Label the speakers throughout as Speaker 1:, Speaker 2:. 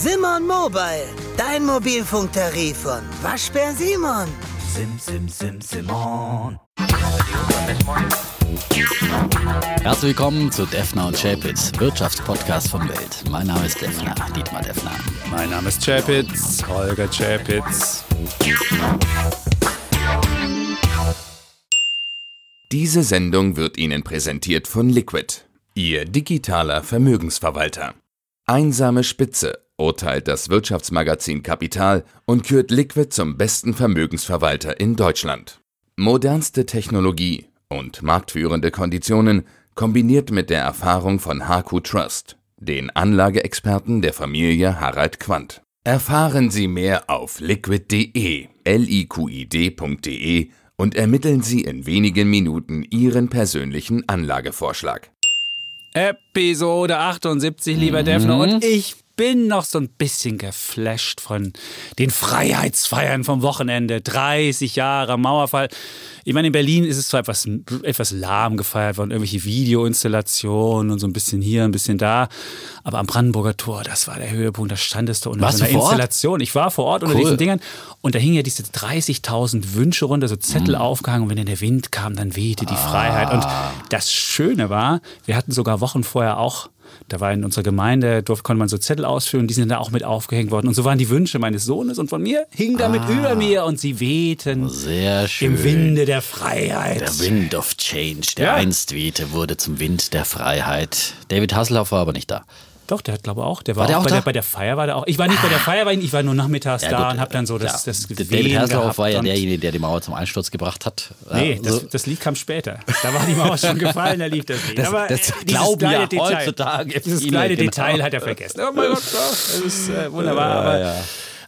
Speaker 1: Simon Mobile, dein Mobilfunktarif von Waschbär Simon.
Speaker 2: Sim, sim, sim, Simon.
Speaker 3: Herzlich willkommen zu Defner und Chapitz, Wirtschaftspodcast von Welt. Mein Name ist Defner, Dietmar Defner.
Speaker 4: Mein Name ist Chapitz, Holger Chapitz.
Speaker 5: Diese Sendung wird Ihnen präsentiert von Liquid, Ihr digitaler Vermögensverwalter. Einsame Spitze urteilt das Wirtschaftsmagazin Kapital und kürt Liquid zum besten Vermögensverwalter in Deutschland. Modernste Technologie und marktführende Konditionen kombiniert mit der Erfahrung von HQ Trust, den Anlageexperten der Familie Harald Quandt. Erfahren Sie mehr auf liquid.de, liquid.de und ermitteln Sie in wenigen Minuten Ihren persönlichen Anlagevorschlag.
Speaker 4: Episode 78, lieber Defner. Und ich bin noch so ein bisschen geflasht von den Freiheitsfeiern vom Wochenende. 30 Jahre Mauerfall. Ich meine, in Berlin ist es zwar etwas, etwas lahm gefeiert worden, irgendwelche Videoinstallationen und so ein bisschen hier, ein bisschen da. Aber am Brandenburger Tor, das war der Höhepunkt. Da standest du unter
Speaker 3: Warst
Speaker 4: so einer
Speaker 3: Ort?
Speaker 4: Installation. Ich war vor Ort unter
Speaker 3: Cool.
Speaker 4: diesen Dingern. Und da hingen ja diese 30.000 Wünsche runter, so Zettel
Speaker 3: Mhm.
Speaker 4: aufgehangen. Und wenn dann der Wind kam, dann wehte die
Speaker 3: Ah.
Speaker 4: Freiheit. Und das Schöne war, wir hatten sogar Wochen vorher auch da war in unserer Gemeinde, durfte, konnte man so Zettel ausfüllen, die sind da auch mit aufgehängt worden. Und so waren die Wünsche meines Sohnes und von mir, hingen damit über mir und sie wehten
Speaker 3: Ah. Sehr schön.
Speaker 4: im Winde der Freiheit.
Speaker 3: Der Wind of Change, der
Speaker 4: Ja.
Speaker 3: einst wehte, wurde zum Wind der Freiheit. David Hasselhoff war aber nicht da.
Speaker 4: Doch, der hat glaube auch, der war,
Speaker 3: War der
Speaker 4: auch,
Speaker 3: auch
Speaker 4: bei,
Speaker 3: da?
Speaker 4: der, bei der Feier war der auch. Ich war nicht bei der Feier, weil ich war nur nachmittags
Speaker 3: Ja,
Speaker 4: da
Speaker 3: gut,
Speaker 4: und habe dann so das,
Speaker 3: klar.
Speaker 4: das
Speaker 3: David Hasselhoff war ja derjenige, der die Mauer zum Einsturz gebracht hat.
Speaker 4: Nee,
Speaker 3: Ja,
Speaker 4: das, das Lied kam später. Da war die Mauer schon gefallen, da lief das Lied.
Speaker 3: Das-
Speaker 4: Aber
Speaker 3: das
Speaker 4: äh,
Speaker 3: glauben
Speaker 4: kleine
Speaker 3: ja
Speaker 4: Detail,
Speaker 3: heutzutage
Speaker 4: Dieses kleine
Speaker 3: genau.
Speaker 4: Detail hat er vergessen. Oh mein Gott, das ist äh, wunderbar. Aber
Speaker 3: ja.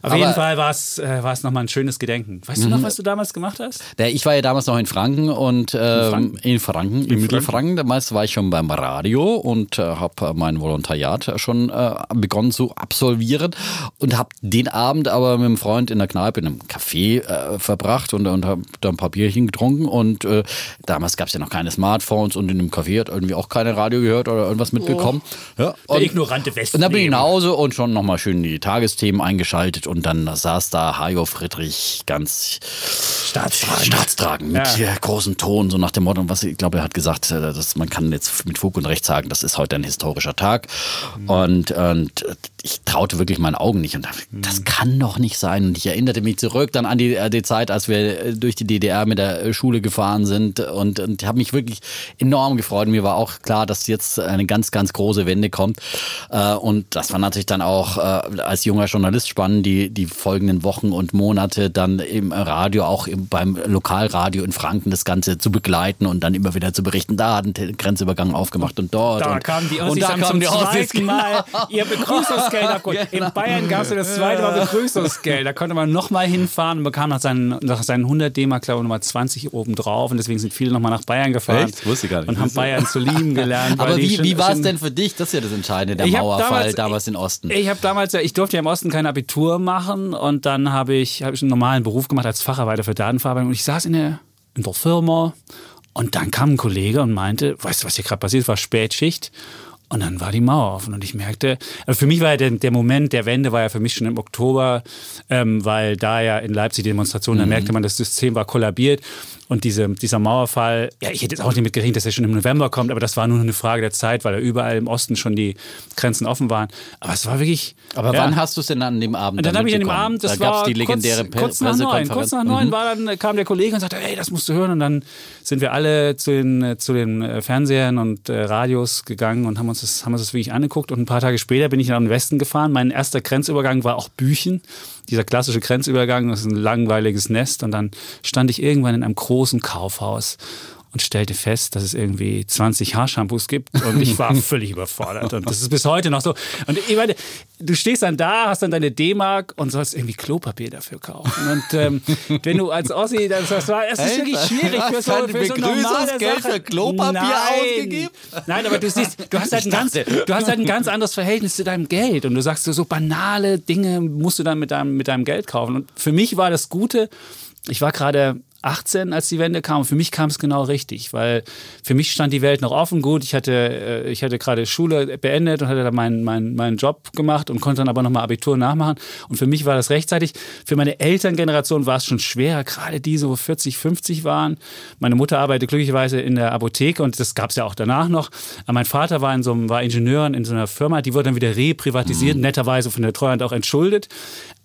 Speaker 4: Auf
Speaker 3: Aber-
Speaker 4: jeden Fall war es äh, war's nochmal ein schönes Gedenken. Weißt du
Speaker 3: Mhm.
Speaker 4: noch, was du damals gemacht hast?
Speaker 3: Der, ich war ja damals noch in Franken und ähm,
Speaker 4: Franken?
Speaker 3: in Franken, in Mittelfranken. Damals war ich schon beim Radio und äh, habe mein Volontariat schon äh, begonnen zu absolvieren und habe den Abend aber mit einem Freund in der Kneipe in einem Café äh, verbracht und, und habe da ein paar Bierchen getrunken und äh, damals gab es ja noch keine Smartphones und in dem Café hat irgendwie auch keine Radio gehört oder irgendwas mitbekommen. Ja,
Speaker 4: Der
Speaker 3: und-
Speaker 4: ignorante Westen.
Speaker 3: und dann bin ich nach Hause und schon nochmal schön die Tagesthemen eingeschaltet und dann saß da Hajo Friedrich ganz
Speaker 4: Staatstragend.
Speaker 3: staatstragend mit
Speaker 4: Ja.
Speaker 3: großem Ton, so nach dem Motto, was ich glaube, er hat gesagt, äh, dass man kann jetzt mit Fug und Recht sagen, das ist heute ein historischer Tag. Und, und äh, ich traute wirklich meinen Augen nicht und dachte, das kann doch nicht sein. Und ich erinnerte mich zurück dann an die, äh, die Zeit, als wir äh, durch die DDR mit der Schule gefahren sind und, und habe mich wirklich enorm gefreut. Mir war auch klar, dass jetzt eine ganz, ganz große Wende kommt. Und das war natürlich dann auch als junger Journalist spannend, die, die folgenden Wochen und Monate dann im Radio, auch im, beim Lokalradio in Franken das Ganze zu begleiten und dann immer wieder zu berichten, da hat ein Grenzübergang aufgemacht und dort.
Speaker 4: Da
Speaker 3: und,
Speaker 4: kamen die
Speaker 3: und
Speaker 4: Ossis
Speaker 3: da
Speaker 4: haben
Speaker 3: kamen
Speaker 4: zum
Speaker 3: die Ossis,
Speaker 4: zweiten Mal
Speaker 3: genau.
Speaker 4: ihr Begrüßungsgeld abgeholt.
Speaker 3: Genau.
Speaker 4: In Bayern gab es ja das zweite Mal Begrüßungsgeld. Da konnte man nochmal hinfahren und bekam nach seinen, nach seinen 100 D-Mark, glaube ich, nochmal 20 obendrauf. Und deswegen sind viele nochmal nach Bayern gefahren.
Speaker 3: Echt? Wusste ich gar nicht.
Speaker 4: Und haben Bayern zu lieben gelernt.
Speaker 3: Aber wie,
Speaker 4: schon-
Speaker 3: wie war es denn für dich? Das ist ja das Entscheidende, der
Speaker 4: Ich
Speaker 3: Mauerfall damals,
Speaker 4: damals-
Speaker 3: in Osten.
Speaker 4: Ich habe damals, ja, ich durfte ja im Osten kein Abitur machen und dann habe ich, hab ich einen normalen Beruf gemacht als Facharbeiter für Datenverarbeitung. Und ich saß in der, in der Firma. Und dann kam ein Kollege und meinte, weißt du, was hier gerade passiert? Es war Spätschicht. Und dann war die Mauer offen. Und ich merkte, also für mich war ja der, der Moment der Wende war ja für mich schon im Oktober, ähm, weil da ja in Leipzig die Demonstration, da merkte man, das System war kollabiert und diese, dieser Mauerfall, ja, ich hätte jetzt auch nicht mit gerechnet, dass er schon im November kommt, aber das war nur eine Frage der Zeit, weil ja überall im Osten schon die Grenzen offen waren. Aber es war wirklich.
Speaker 3: Aber
Speaker 4: ja.
Speaker 3: wann hast du es denn an dem Abend
Speaker 4: Und dann habe ich an dem? Abend, das
Speaker 3: da
Speaker 4: war
Speaker 3: die legendäre
Speaker 4: kurz, kurz nach neun, kurz nach neun
Speaker 3: Mhm.
Speaker 4: war dann, kam der Kollege und sagte, ey, das musst du hören. Und dann sind wir alle zu den, äh, zu den äh, Fernsehern und äh, Radios gegangen und haben uns, das, haben uns das wirklich angeguckt. Und ein paar Tage später bin ich nach den Westen gefahren. Mein erster Grenzübergang war auch Büchen. Dieser klassische Grenzübergang, das ist ein langweiliges Nest. Und dann stand ich irgendwann in einem großen Kaufhaus und stellte fest, dass es irgendwie 20 Haarshampoos gibt und ich war völlig überfordert und das ist bis heute noch so. Und ich meine, du stehst dann da, hast dann deine D-Mark und sollst irgendwie Klopapier dafür kaufen. Und ähm, wenn du als Ossi, das, das war, es ist wirklich schwierig für
Speaker 3: Hast
Speaker 4: so, für so normale Sache.
Speaker 3: für Klopapier
Speaker 4: Nein.
Speaker 3: ausgegeben?
Speaker 4: Nein, aber du siehst, du hast halt ein ganz, du hast halt ein ganz anderes Verhältnis zu deinem Geld und du sagst so, so banale Dinge musst du dann mit deinem, mit deinem Geld kaufen. Und für mich war das Gute, ich war gerade 18, als die Wende kam. Und für mich kam es genau richtig, weil für mich stand die Welt noch offen. Gut, ich hatte, äh, ich hatte gerade Schule beendet und hatte da meinen, meinen, meinen Job gemacht und konnte dann aber nochmal Abitur nachmachen. Und für mich war das rechtzeitig. Für meine Elterngeneration war es schon schwerer, gerade die so 40, 50 waren. Meine Mutter arbeitet glücklicherweise in der Apotheke und das gab es ja auch danach noch. Aber mein Vater war, in so einem, war Ingenieur in so einer Firma, die wurde dann wieder reprivatisiert, mhm. netterweise von der Treuhand auch entschuldet.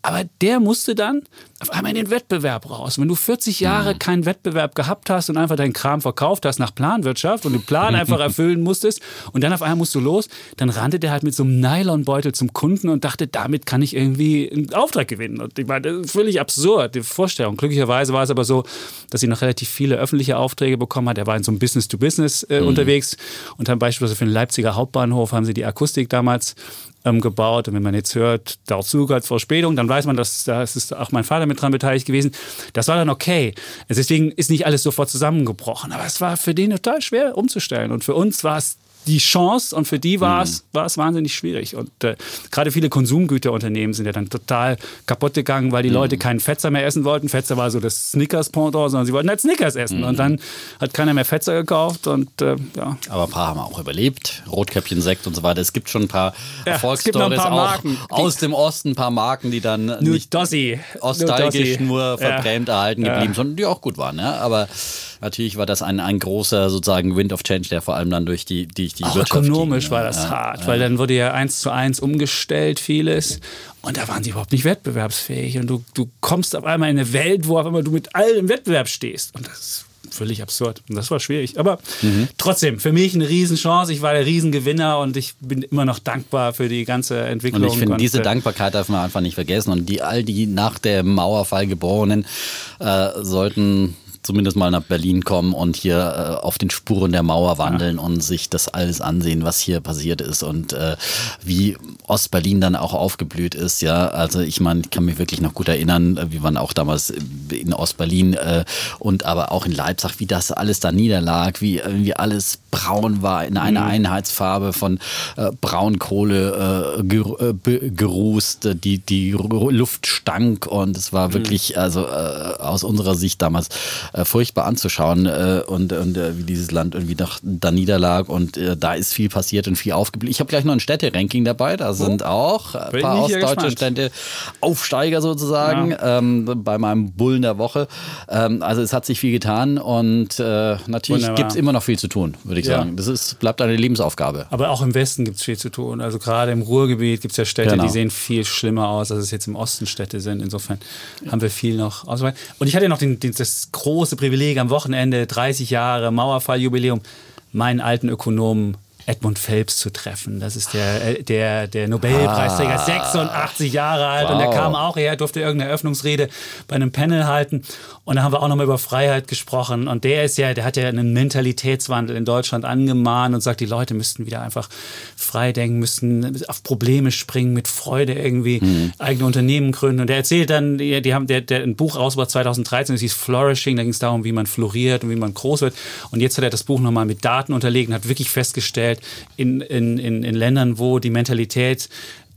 Speaker 4: Aber der musste dann auf einmal in den Wettbewerb raus. Wenn du 40 Jahre mhm. keinen Wettbewerb gehabt hast und einfach deinen Kram verkauft hast nach Planwirtschaft und den Plan einfach erfüllen musstest und dann auf einmal musst du los, dann rannte der halt mit so einem Nylonbeutel zum Kunden und dachte, damit kann ich irgendwie einen Auftrag gewinnen. Und ich meine, das ist völlig absurd, die Vorstellung. Glücklicherweise war es aber so, dass sie noch relativ viele öffentliche Aufträge bekommen hat. Er war in so einem Business-to-Business äh, mhm. unterwegs und dann beispielsweise für den Leipziger Hauptbahnhof haben sie die Akustik damals ähm, gebaut. Und wenn man jetzt hört, dazu als Verspätung, dann weiß man, dass da ist auch mein Vater mit dran beteiligt gewesen. Das war dann okay. Deswegen ist nicht alles sofort zusammengebrochen. Aber es war für den total schwer umzustellen. Und für uns war es die Chance und für die war es, mhm. wahnsinnig schwierig. Und äh, gerade viele Konsumgüterunternehmen sind ja dann total kaputt gegangen, weil die mhm. Leute keinen Fetzer mehr essen wollten. Fetzer war so das Snickers-Pendant, sondern sie wollten halt Snickers essen. Mhm. Und dann hat keiner mehr Fetzer gekauft und äh, ja.
Speaker 3: Aber ein paar haben auch überlebt. Rotkäppchen-Sekt und so weiter. Es gibt schon ein paar ja, Erfolgsstories auch Marken, aus dem Osten, ein paar Marken, die dann
Speaker 4: nur nicht Dossi.
Speaker 3: nostalgisch nur, nur verbrämt ja. erhalten geblieben sind, die auch gut waren. Ja? Aber natürlich war das ein, ein großer sozusagen Wind of Change, der vor allem dann durch die, die, die
Speaker 4: Auch Wirtschaft ökonomisch ging, war das ja, hart, ja. weil dann wurde ja eins zu eins umgestellt vieles und da waren sie überhaupt nicht wettbewerbsfähig und du, du kommst auf einmal in eine Welt, wo auf einmal du mit allem im Wettbewerb stehst und das ist völlig absurd. Und das war schwierig. Aber mhm. trotzdem, für mich eine Riesenchance. Ich war der Riesengewinner und ich bin immer noch dankbar für die ganze Entwicklung.
Speaker 3: Und ich finde, diese äh, Dankbarkeit darf man einfach nicht vergessen. Und die all die nach dem Mauerfall Geborenen äh, sollten zumindest mal nach Berlin kommen und hier äh, auf den Spuren der Mauer wandeln ja. und sich das alles ansehen, was hier passiert ist und äh, wie Ostberlin dann auch aufgeblüht ist. Ja, also ich meine, ich kann mich wirklich noch gut erinnern, wie man auch damals in Ostberlin äh, und aber auch in Leipzig, wie das alles da niederlag, wie irgendwie alles braun war in einer mhm. Einheitsfarbe von äh, Braunkohle äh, ger äh, gerußt, die die Luft stank und es war mhm. wirklich also äh, aus unserer Sicht damals äh, furchtbar anzuschauen äh, und, und äh, wie dieses Land irgendwie doch da niederlag und äh, da ist viel passiert und viel aufgeblieben. Ich habe gleich noch ein Städte-Ranking dabei, da sind oh. auch ein paar ostdeutsche Städte, Aufsteiger sozusagen ja. ähm, bei meinem Bullen der Woche. Ähm, also es hat sich viel getan und äh, natürlich gibt es immer noch viel zu tun, würde ich ja. sagen. Das ist, bleibt eine Lebensaufgabe.
Speaker 4: Aber auch im Westen gibt es viel zu tun. Also gerade im Ruhrgebiet gibt es ja Städte, genau. die sehen viel schlimmer aus, als es jetzt im Osten Städte sind. Insofern haben wir viel noch auszuweisen. Und ich hatte ja noch den, den, das große große Privileg am Wochenende, 30 Jahre Mauerfalljubiläum, meinen alten Ökonomen Edmund Phelps zu treffen. Das ist der, äh, der, der Nobelpreisträger, ah, 86 Jahre alt. Wow. und der kam auch her, durfte irgendeine Eröffnungsrede bei einem Panel halten. Und da haben wir auch nochmal über Freiheit gesprochen. Und der ist ja, der hat ja einen Mentalitätswandel in Deutschland angemahnt und sagt, die Leute müssten wieder einfach frei denken, müssten auf Probleme springen, mit Freude irgendwie mhm. eigene Unternehmen gründen. Und der erzählt dann, die, die haben der, der ein Buch rausgebracht 2013, das hieß Flourishing, da ging es darum, wie man floriert und wie man groß wird. Und jetzt hat er das Buch nochmal mit Daten unterlegt und hat wirklich festgestellt, in, in, in, in Ländern, wo die Mentalität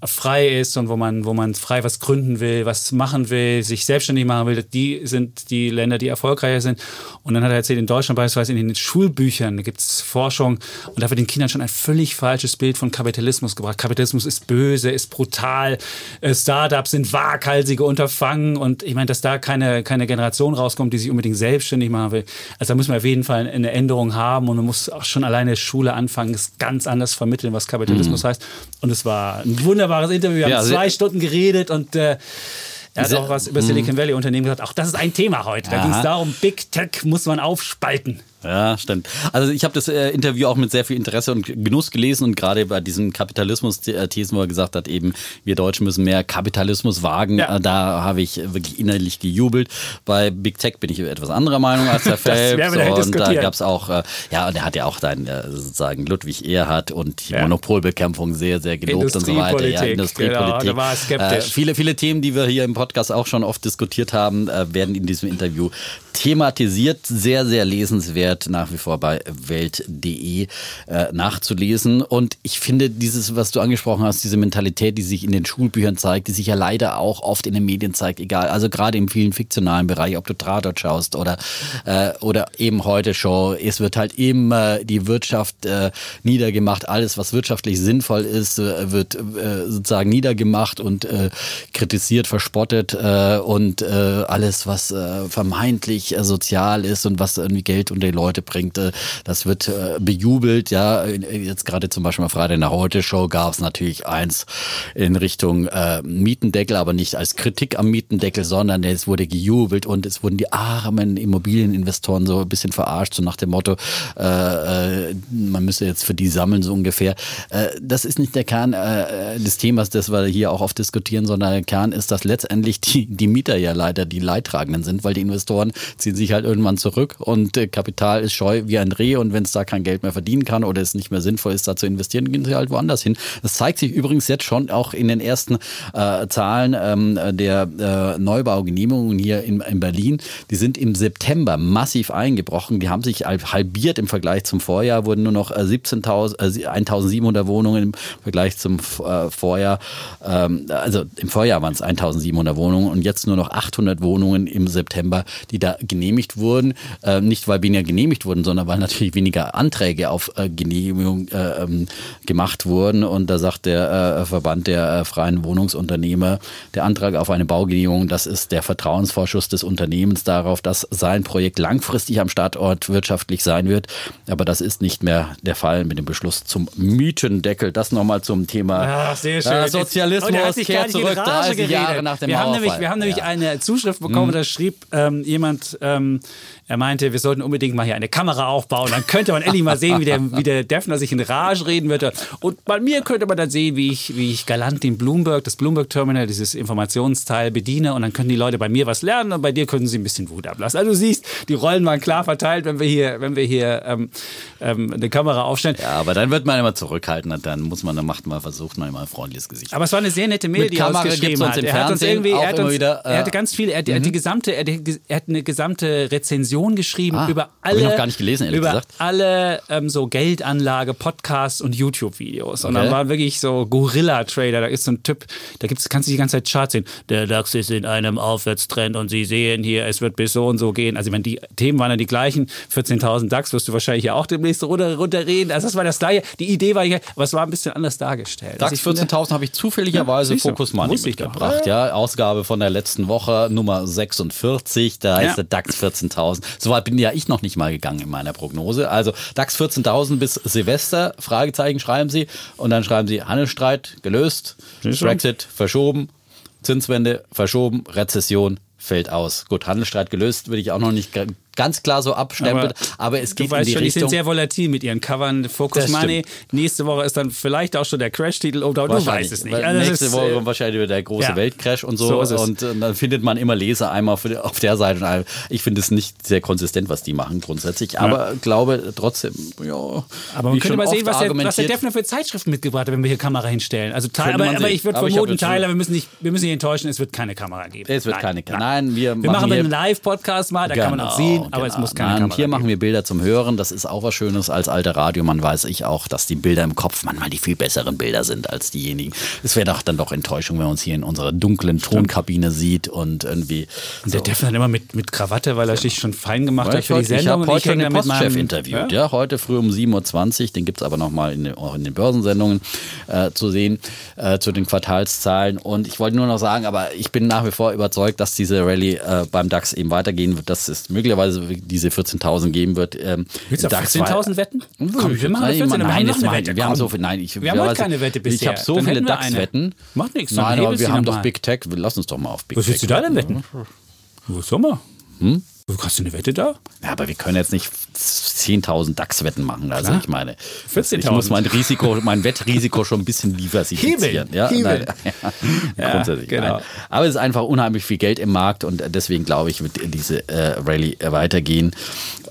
Speaker 4: frei ist und wo man, wo man frei was gründen will, was machen will, sich selbstständig machen will, die sind die Länder, die erfolgreicher sind. Und dann hat er erzählt, in Deutschland beispielsweise in den Schulbüchern gibt es Forschung und da wird den Kindern schon ein völlig falsches Bild von Kapitalismus gebracht. Kapitalismus ist böse, ist brutal, äh, Startups sind waghalsige Unterfangen und ich meine, dass da keine, keine Generation rauskommt, die sich unbedingt selbstständig machen will. Also da müssen wir auf jeden Fall eine Änderung haben und man muss auch schon alleine Schule anfangen, es ganz anders vermitteln, was Kapitalismus mhm. heißt. Und es war ein wunderbares wunderbares Interview. Wir haben zwei Stunden geredet und äh, er hat auch was über Silicon Valley Unternehmen gesagt. Auch das ist ein Thema heute. Da ging es darum, Big Tech muss man aufspalten.
Speaker 3: Ja, stimmt. Also ich habe das äh, Interview auch mit sehr viel Interesse und Genuss gelesen und gerade bei diesen Kapitalismus-Thesen, wo er gesagt hat, eben wir Deutschen müssen mehr Kapitalismus wagen, ja. äh, da habe ich wirklich innerlich gejubelt. Bei Big Tech bin ich etwas anderer Meinung als der Phelps und da gab es auch, äh, ja, und er hat ja auch dann äh, sozusagen Ludwig Erhard und die ja. Monopolbekämpfung sehr, sehr gelobt und so weiter. Ja, Industriepolitik. Genau, war skeptisch. Äh, viele, viele Themen, die wir hier im Podcast auch schon oft diskutiert haben, werden in diesem Interview thematisiert. Sehr, sehr lesenswert wert, nach wie vor bei welt.de äh, nachzulesen. Und ich finde dieses, was du angesprochen hast, diese Mentalität, die sich in den Schulbüchern zeigt, die sich ja leider auch oft in den Medien zeigt, egal, also gerade im vielen fiktionalen Bereich, ob du Tatort schaust oder, äh, oder eben heute Show, es wird halt immer die Wirtschaft äh, niedergemacht, alles, was wirtschaftlich sinnvoll ist, äh, wird äh, sozusagen niedergemacht und äh, kritisiert, verspottet und alles, was vermeintlich sozial ist und was irgendwie Geld unter die Leute bringt, äh, das wird äh, bejubelt. Ja, jetzt gerade zum Beispiel mal Freitag in der Heute-Show gab es natürlich eins in Richtung äh, Mietendeckel, aber nicht als Kritik am Mietendeckel, sondern es wurde gejubelt und es wurden die armen Immobilieninvestoren so ein bisschen verarscht, so nach dem Motto, äh, äh, man müsse jetzt für die sammeln, so ungefähr. Äh, das ist nicht der Kern äh, des Themas, das wir hier auch oft diskutieren, sondern der Kern ist, dass letztendlich die, die Mieter ja leider die Leidtragenden sind, weil die Investoren ziehen sich halt irgendwann zurück und äh, Kapital ist scheu wie ein Reh und wenn es da kein Geld mehr verdienen kann oder es nicht mehr sinnvoll ist, da zu investieren, gehen sie halt woanders hin. Das zeigt sich übrigens jetzt schon auch in den ersten äh, Zahlen ähm, der äh, Neubaugenehmigungen hier in, in Berlin. Die sind im September massiv eingebrochen. Die haben sich halbiert im Vergleich zum Vorjahr, wurden nur noch 17.000, äh, 1700 Wohnungen im Vergleich zum äh, Vorjahr. Ähm, also im Vorjahr waren es 1700 Wohnungen und jetzt nur noch 800 Wohnungen im September, die da genehmigt wurden. Äh, nicht weil weniger genehmigt wurden, sondern weil natürlich weniger Anträge auf äh, Genehmigung äh, ähm, gemacht wurden. Und da sagt der äh, Verband der freien Wohnungsunternehmer, der Antrag auf eine Baugenehmigung, das ist der Vertrauensvorschuss des Unternehmens darauf, dass sein Projekt langfristig am Standort wirtschaftlich sein wird. Aber das ist nicht mehr der Fall mit dem Beschluss zum Mietendeckel. Das nochmal zum Thema
Speaker 4: Ach.
Speaker 3: Äh, Sozialismus kehrt zurück 30 geredet. Jahre nach dem
Speaker 4: wir haben nämlich. Wir haben nämlich
Speaker 3: Ja.
Speaker 4: eine Zuschrift bekommen,
Speaker 3: Mhm.
Speaker 4: da schrieb ähm, jemand, ähm, er meinte, wir sollten unbedingt mal hier eine Kamera aufbauen, dann könnte man endlich mal sehen, wie der, wie der Defner sich in Rage reden würde. Und bei mir könnte man dann sehen, wie ich, wie ich galant den Bloomberg, das Bloomberg Terminal, dieses Informationsteil bediene und dann können die Leute bei mir was lernen und bei dir können sie ein bisschen Wut ablassen. Also du siehst, die Rollen waren klar verteilt, wenn wir hier, wenn wir hier ähm, ähm, eine Kamera aufstellen.
Speaker 3: Ja, aber dann wird man immer zurückhaltend und dann muss man, dann macht man, versucht man immer ein freundliches Gesicht.
Speaker 4: Aber es war eine sehr nette Mail,
Speaker 3: Mit
Speaker 4: die er
Speaker 3: Kamera
Speaker 4: geschrieben
Speaker 3: gibt's uns
Speaker 4: hat. er hat uns irgendwie,
Speaker 3: auch
Speaker 4: er hat uns,
Speaker 3: wieder, äh,
Speaker 4: er hatte ganz viele, er, er hat die gesamte, er, er hat eine gesamte Rezension geschrieben
Speaker 3: Ah,
Speaker 4: über alle,
Speaker 3: ich noch gar nicht gelesen,
Speaker 4: über
Speaker 3: gesagt.
Speaker 4: alle ähm, so Geldanlage, Podcasts und YouTube-Videos. Und
Speaker 3: Okay.
Speaker 4: dann war wirklich so Gorilla-Trader. Da ist so ein Typ, da gibt's, kannst du die ganze Zeit Charts sehen. Der DAX ist in einem Aufwärtstrend und Sie sehen hier, es wird bis so und so gehen. Also, wenn die Themen waren dann die gleichen. 14.000 DAX wirst du wahrscheinlich ja auch demnächst runter, runterreden. Also, das war das gleiche. Die Idee war hier, aber es war ein bisschen anders dargestellt.
Speaker 3: DAX
Speaker 4: Also ich finde-
Speaker 3: 14.000 habe ich zufälligerweise
Speaker 4: Ja.
Speaker 3: Focus Money
Speaker 4: ich
Speaker 3: mitgebracht. Ja, Ausgabe von der letzten Woche, Nummer 46. Da
Speaker 4: Ja.
Speaker 3: ist der DAX 14.000. So weit bin ja ich noch nicht mal gegangen in meiner Prognose. Also DAX 14.000 bis Silvester, Fragezeichen schreiben Sie. Und dann schreiben Sie Handelsstreit gelöst? Brexit verschoben, Zinswende verschoben, Rezession fällt aus. Gut, Handelsstreit gelöst, würde ich auch noch nicht ganz klar so abstempeln. Aber, es
Speaker 4: du
Speaker 3: geht
Speaker 4: weißt
Speaker 3: in die
Speaker 4: schon, die sind
Speaker 3: Richtung.
Speaker 4: sehr volatil mit ihren Covern. Focus
Speaker 3: Das
Speaker 4: Money. Nächste Woche ist dann vielleicht auch schon der Crash-Titel oder du weißt es nicht. Also
Speaker 3: nächste
Speaker 4: ist,
Speaker 3: Woche
Speaker 4: äh,
Speaker 3: kommt wahrscheinlich wieder der große
Speaker 4: ja.
Speaker 3: Weltcrash und so.
Speaker 4: So es.
Speaker 3: und äh, dann findet man immer Leser einmal auf, der Seite. Und ich finde es nicht sehr konsistent, was die machen grundsätzlich. Aber glaube trotzdem, ja.
Speaker 4: Aber man könnte mal sehen, was der, was der Defner für Zeitschriften mitgebracht hat, wenn wir hier Kamera hinstellen. Also Teil, aber, aber ich würde
Speaker 3: Aber
Speaker 4: vermuten, Tyler, wir müssen, nicht, wir müssen nicht enttäuschen, es wird keine Kamera geben.
Speaker 3: Es wird
Speaker 4: Nein,
Speaker 3: keine Kamera. Nein, wir,
Speaker 4: Wir machen
Speaker 3: hier-
Speaker 4: einen Live-Podcast mal, da kann man uns sehen, aber es
Speaker 3: genau.
Speaker 4: muss keine
Speaker 3: Nein,
Speaker 4: Kamera
Speaker 3: Hier machen wir Bilder zum Hören. Das ist auch was Schönes als alter Radiomann weiß ich auch, dass die Bilder im Kopf manchmal die viel besseren Bilder sind als diejenigen. Es wäre doch dann doch Enttäuschung, wenn man uns hier in unserer dunklen Tonkabine sieht und irgendwie.
Speaker 4: Und der Defner immer mit, mit Krawatte, weil er sich schon fein gemacht hat
Speaker 3: ich
Speaker 4: für die
Speaker 3: heute, ich
Speaker 4: Sendung.
Speaker 3: habe
Speaker 4: und
Speaker 3: heute
Speaker 4: hänge
Speaker 3: den Postchef interviewt. Ja? heute früh um 7.20 Uhr. Den gibt es aber nochmal in, den- auch in den Börsensendungen äh, zu sehen, äh, zu den Quartalszahlen. Und ich wollte nur noch sagen, aber ich bin nach wie vor überzeugt, dass diese Rallye äh, beim DAX eben weitergehen wird, dass es möglicherweise diese 14.000 geben wird. Ähm,
Speaker 4: Willst du auf
Speaker 3: DAX
Speaker 4: 14.000 wetten? Komm, wir machen
Speaker 3: Nein,
Speaker 4: 14, wir
Speaker 3: nein, mal-
Speaker 4: Wette.
Speaker 3: Wir haben so viel, nein, ich,
Speaker 4: Wir haben heute
Speaker 3: weiß-
Speaker 4: keine Wette
Speaker 3: Ich
Speaker 4: bisher.
Speaker 3: habe so
Speaker 4: Dann
Speaker 3: viele
Speaker 4: wir.
Speaker 3: DAX-Wetten.
Speaker 4: Macht nichts,
Speaker 3: Nein, aber wir haben doch
Speaker 4: mal.
Speaker 3: Big Tech. Lass uns doch mal auf Big
Speaker 4: Was
Speaker 3: Tech.
Speaker 4: willst du da denn wetten? Wo ist Sommer? Hm? Hast du eine Wette da?
Speaker 3: Ja, aber wir können jetzt nicht 10.000 DAX-Wetten machen. Also
Speaker 4: Klar.
Speaker 3: ich meine,
Speaker 4: 14.000.
Speaker 3: ich muss mein Risiko, mein Wettrisiko schon ein bisschen diversifizieren.
Speaker 4: Hebeln.
Speaker 3: Ja,
Speaker 4: Ja,
Speaker 3: grundsätzlich.
Speaker 4: genau.
Speaker 3: Nein. Aber es ist einfach unheimlich viel Geld im Markt und deswegen glaube ich, wird diese äh, Rallye weitergehen.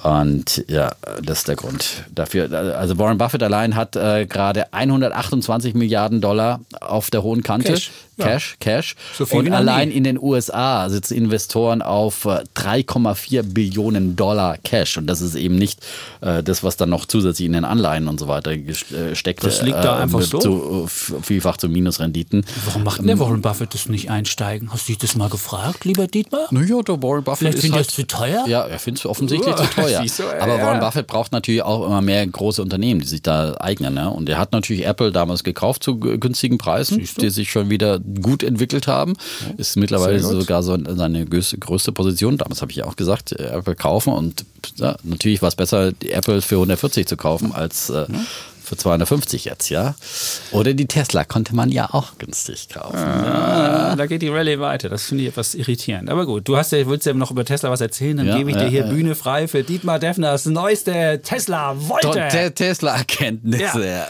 Speaker 3: Und ja, das ist der Grund dafür. Also Warren Buffett allein hat äh, gerade 128 Milliarden Dollar auf der hohen Kante.
Speaker 4: Cash, ja.
Speaker 3: Cash, Cash.
Speaker 4: So viel
Speaker 3: Und allein
Speaker 4: nie.
Speaker 3: in den USA sitzen Investoren auf äh, 3,4 Billionen Dollar Cash. Und das ist eben nicht äh, das, was dann noch zusätzlich in den Anleihen und so weiter ges- äh, steckt.
Speaker 4: Das liegt da
Speaker 3: äh,
Speaker 4: einfach
Speaker 3: mit
Speaker 4: so?
Speaker 3: Zu, vielfach zu Minusrenditen.
Speaker 4: Warum macht denn der Warren Buffett das nicht einsteigen? Hast du dich das mal gefragt, lieber Dietmar?
Speaker 3: Naja, der Warren Buffett
Speaker 4: Vielleicht
Speaker 3: ist
Speaker 4: findet er
Speaker 3: halt
Speaker 4: es zu teuer?
Speaker 3: Ja, er findet es offensichtlich
Speaker 4: Ja,
Speaker 3: zu teuer.
Speaker 4: Siehst du, äh,
Speaker 3: Aber
Speaker 4: ja.
Speaker 3: Warren Buffett braucht natürlich auch immer mehr große Unternehmen, die sich da eignen. Ne? Und er hat natürlich Apple damals gekauft zu günstigen Preisen, die sich schon wieder gut entwickelt haben. Ist mittlerweile sogar so seine größte, Position. Damals habe ich ja auch gesagt, äh, Apple kaufen. Und ja, natürlich war es besser, die Apple für 140 zu kaufen, als äh, für 250 jetzt, ja. Oder die Tesla konnte man ja auch günstig kaufen.
Speaker 4: Ah, da geht die Rallye weiter. Das finde ich etwas irritierend. Aber gut, du hast ja, willst ja noch über Tesla was erzählen, dann
Speaker 3: Ja,
Speaker 4: gebe ich
Speaker 3: ja,
Speaker 4: dir hier
Speaker 3: ja.
Speaker 4: Bühne frei für Dietmar Deffners neueste Tesla
Speaker 3: Te
Speaker 4: Volte.
Speaker 3: Tesla-Erkenntnisse.
Speaker 4: Ja.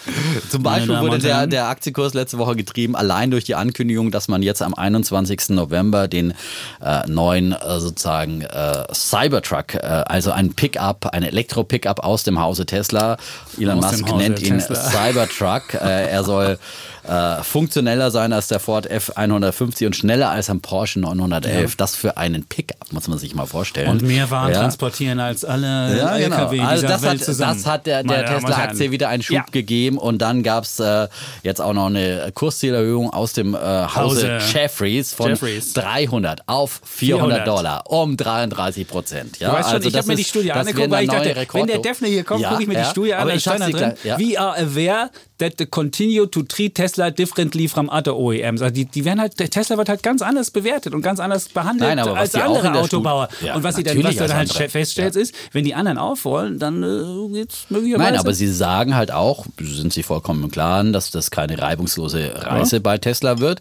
Speaker 3: Zum Beispiel wurde der, der Aktienkurs letzte Woche getrieben, allein durch die Ankündigung, dass man jetzt am 21. November den äh, neuen äh, sozusagen äh, Cybertruck, äh, also ein Pickup, ein Elektro-Pickup aus dem Hause Tesla. Elon
Speaker 4: Aus
Speaker 3: Musk nennt ihn
Speaker 4: Tesla.
Speaker 3: Cybertruck. Äh, er soll äh, funktioneller sein als der Ford F150 und schneller als ein Porsche 911. Das für einen Pickup, muss man sich mal vorstellen.
Speaker 4: Und mehr Waren
Speaker 3: Ja.
Speaker 4: transportieren als alle
Speaker 3: Ja, genau.
Speaker 4: LKW
Speaker 3: Also
Speaker 4: dieser
Speaker 3: das
Speaker 4: Welt
Speaker 3: hat,
Speaker 4: zusammen.
Speaker 3: das hat der, der Tesla-Aktie wieder einen Schub
Speaker 4: Ja.
Speaker 3: gegeben und dann gab es äh, jetzt auch noch eine Kurszielerhöhung aus dem äh, Hause,
Speaker 4: Hause.
Speaker 3: Jeffries von
Speaker 4: Jeffries.
Speaker 3: 300 auf 400,
Speaker 4: 400
Speaker 3: Dollar um 33 Prozent. Ja,
Speaker 4: Du weißt schon,
Speaker 3: also
Speaker 4: ich habe mir die Studie angeguckt, weil ich dachte,
Speaker 3: neue Rekorde.
Speaker 4: wenn der Defner hier kommt,
Speaker 3: Ja,
Speaker 4: gucke ich mir
Speaker 3: ja.
Speaker 4: die Studie an,
Speaker 3: ich
Speaker 4: stand da drin,
Speaker 3: ja.
Speaker 4: we are aware that they continue to treat Tesla differently from other OEMs. Also die, die werden halt, Tesla wird halt ganz anders bewertet und ganz anders behandelt
Speaker 3: Nein,
Speaker 4: als andere Autobauer.
Speaker 3: Ja,
Speaker 4: und was, sie dann, was du dann halt
Speaker 3: andere.
Speaker 4: feststellst ist, wenn die anderen auch wollen, dann äh, geht's möglicherweise.
Speaker 3: Nein, aber sie sagen halt auch, sind sie vollkommen im Klaren, dass das keine reibungslose Reise bei Tesla wird.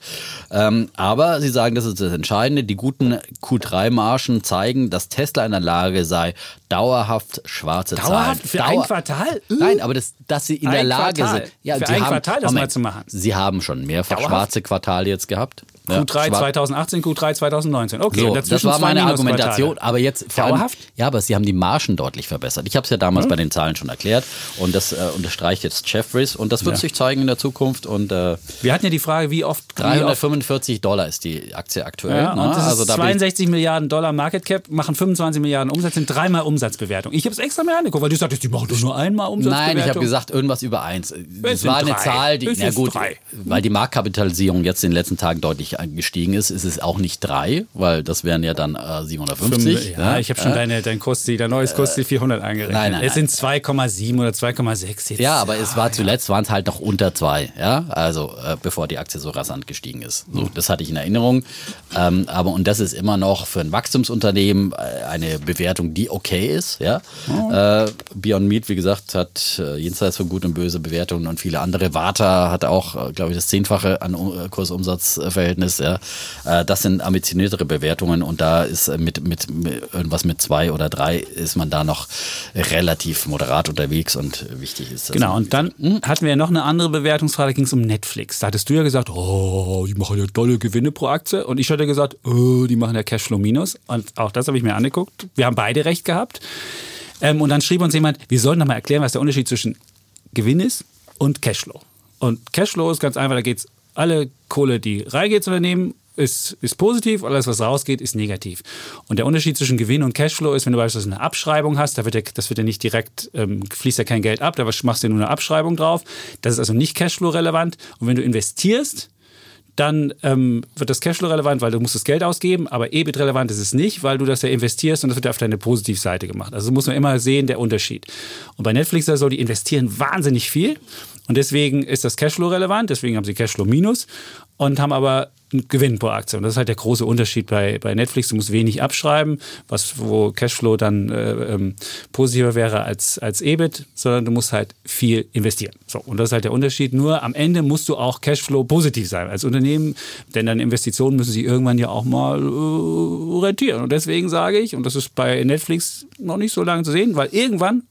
Speaker 3: Ähm, aber sie sagen, das ist das Entscheidende. Die guten Q3-Margen zeigen, dass Tesla in der Lage sei, dauerhaft schwarze
Speaker 4: Dauerhaft?
Speaker 3: Zahlen.
Speaker 4: Für ein Quartal? Äh.
Speaker 3: Nein, aber das, dass sie in
Speaker 4: Ein
Speaker 3: der Lage
Speaker 4: Quartal?
Speaker 3: sind. Ja,
Speaker 4: Für
Speaker 3: sie
Speaker 4: ein
Speaker 3: haben,
Speaker 4: Quartal das
Speaker 3: Moment,
Speaker 4: mal zu machen?
Speaker 3: Sie haben schon mehrfach
Speaker 4: Dauerhaft?
Speaker 3: schwarze Quartale jetzt gehabt. Ja,
Speaker 4: Q3
Speaker 3: schwar-
Speaker 4: 2018, Q3 2019. Okay,
Speaker 3: so, das war meine. Argumentation. Aber jetzt vor allem,
Speaker 4: Dauerhaft?
Speaker 3: ja, aber sie haben die Margen deutlich verbessert. Ich habe es ja damals bei den Zahlen schon erklärt und das äh, unterstreicht jetzt Jeffries und das wird
Speaker 4: Ja.
Speaker 3: sich zeigen in der Zukunft und äh,
Speaker 4: Wir hatten ja die Frage, wie oft. Wie oft
Speaker 3: 345 Dollar ist die Aktie aktuell.
Speaker 4: ja,
Speaker 3: ne?
Speaker 4: das
Speaker 3: also
Speaker 4: ist
Speaker 3: da bin ich-
Speaker 4: 62 Milliarden Dollar Market Cap, machen 25 Milliarden Umsatz, sind dreimal Umsatzbewertung. Ich habe es extra mir angeguckt, weil du sagtest, die machen doch nur einmal Umsatzbewertung.
Speaker 3: Nein, ich habe gesagt, irgendwas über eins. Das
Speaker 4: sind
Speaker 3: war eine
Speaker 4: drei.
Speaker 3: Zahl, die,
Speaker 4: Es
Speaker 3: na gut,
Speaker 4: drei.
Speaker 3: weil die Marktkapitalisierung jetzt in den letzten Tagen deutlich gestiegen ist, ist es auch nicht drei, weil das wären ja dann äh, 750.
Speaker 4: Ja,
Speaker 3: ne?
Speaker 4: ich habe schon deine, dein Kursziel, dein neues Kursziel 400 eingerechnet.
Speaker 3: nein, nein,
Speaker 4: es sind 2,7 oder 2,6 jetzt.
Speaker 3: Ja, aber es war zuletzt waren es halt noch unter zwei, ja, also äh, bevor die Aktie so rasant gestiegen ist. So, das hatte ich in Erinnerung. Ähm, aber und das ist immer noch für ein Wachstumsunternehmen äh, eine Bewertung, die okay ist, ja. Äh, Beyond Meat, wie gesagt, hat äh, jenseits von Gut und Böse Bewertungen und viele andere. Warta hat auch, äh, glaube ich, das zehnfache an äh, Kursumsatzverhältnis. Ja. Äh, das sind ambitioniertere Bewertungen und da ist äh, mit, mit, mit irgendwas mit zwei oder drei ist man da noch relativ moderat unterwegs und wichtig ist das.
Speaker 4: Genau, und dann
Speaker 3: Hm?
Speaker 4: hatten wir noch eine andere Bewertungsfrage, da ging es um Netflix. Da hattest du ja gesagt, oh, die machen ja tolle Gewinne pro Aktie. Und ich hatte gesagt, oh, die machen ja Cashflow minus. Und auch das habe ich mir angeguckt. Wir haben beide recht gehabt. Ähm, und dann schrieb uns jemand, wir sollten noch mal erklären, was der Unterschied zwischen Gewinn ist und Cashflow. Und Cashflow ist ganz einfach, da geht es alle Kohle, die reingeht ins Unternehmen, ist, ist positiv, alles, was rausgeht, ist negativ. Und der Unterschied zwischen Gewinn und Cashflow ist, wenn du beispielsweise eine Abschreibung hast, da wird ja, das wird ja nicht direkt, ähm, fließt ja kein Geld ab, da machst du ja nur eine Abschreibung drauf. Das ist also nicht Cashflow-relevant. Und wenn du investierst, dann ähm, wird das Cashflow relevant, weil du musst das Geld ausgeben, aber EBIT relevant ist es nicht, weil du das ja investierst und das wird ja auf deine Positivseite gemacht. Also muss man immer sehen, der Unterschied. Und bei Netflix ist das so, die investieren wahnsinnig viel und deswegen ist das Cashflow relevant, deswegen haben sie Cashflow minus und haben aber einen Gewinn pro Aktie. Und das ist halt der große Unterschied bei, bei Netflix. Du musst wenig abschreiben, was, wo Cashflow dann äh, ähm, positiver wäre als, als EBIT, sondern du musst halt viel investieren. So, und das ist halt der Unterschied. Nur am Ende musst du auch Cashflow positiv sein als Unternehmen, denn deine Investitionen müssen sich irgendwann ja auch mal äh, rentieren. Und deswegen sage ich, und das ist bei Netflix noch nicht so lange zu sehen, weil irgendwann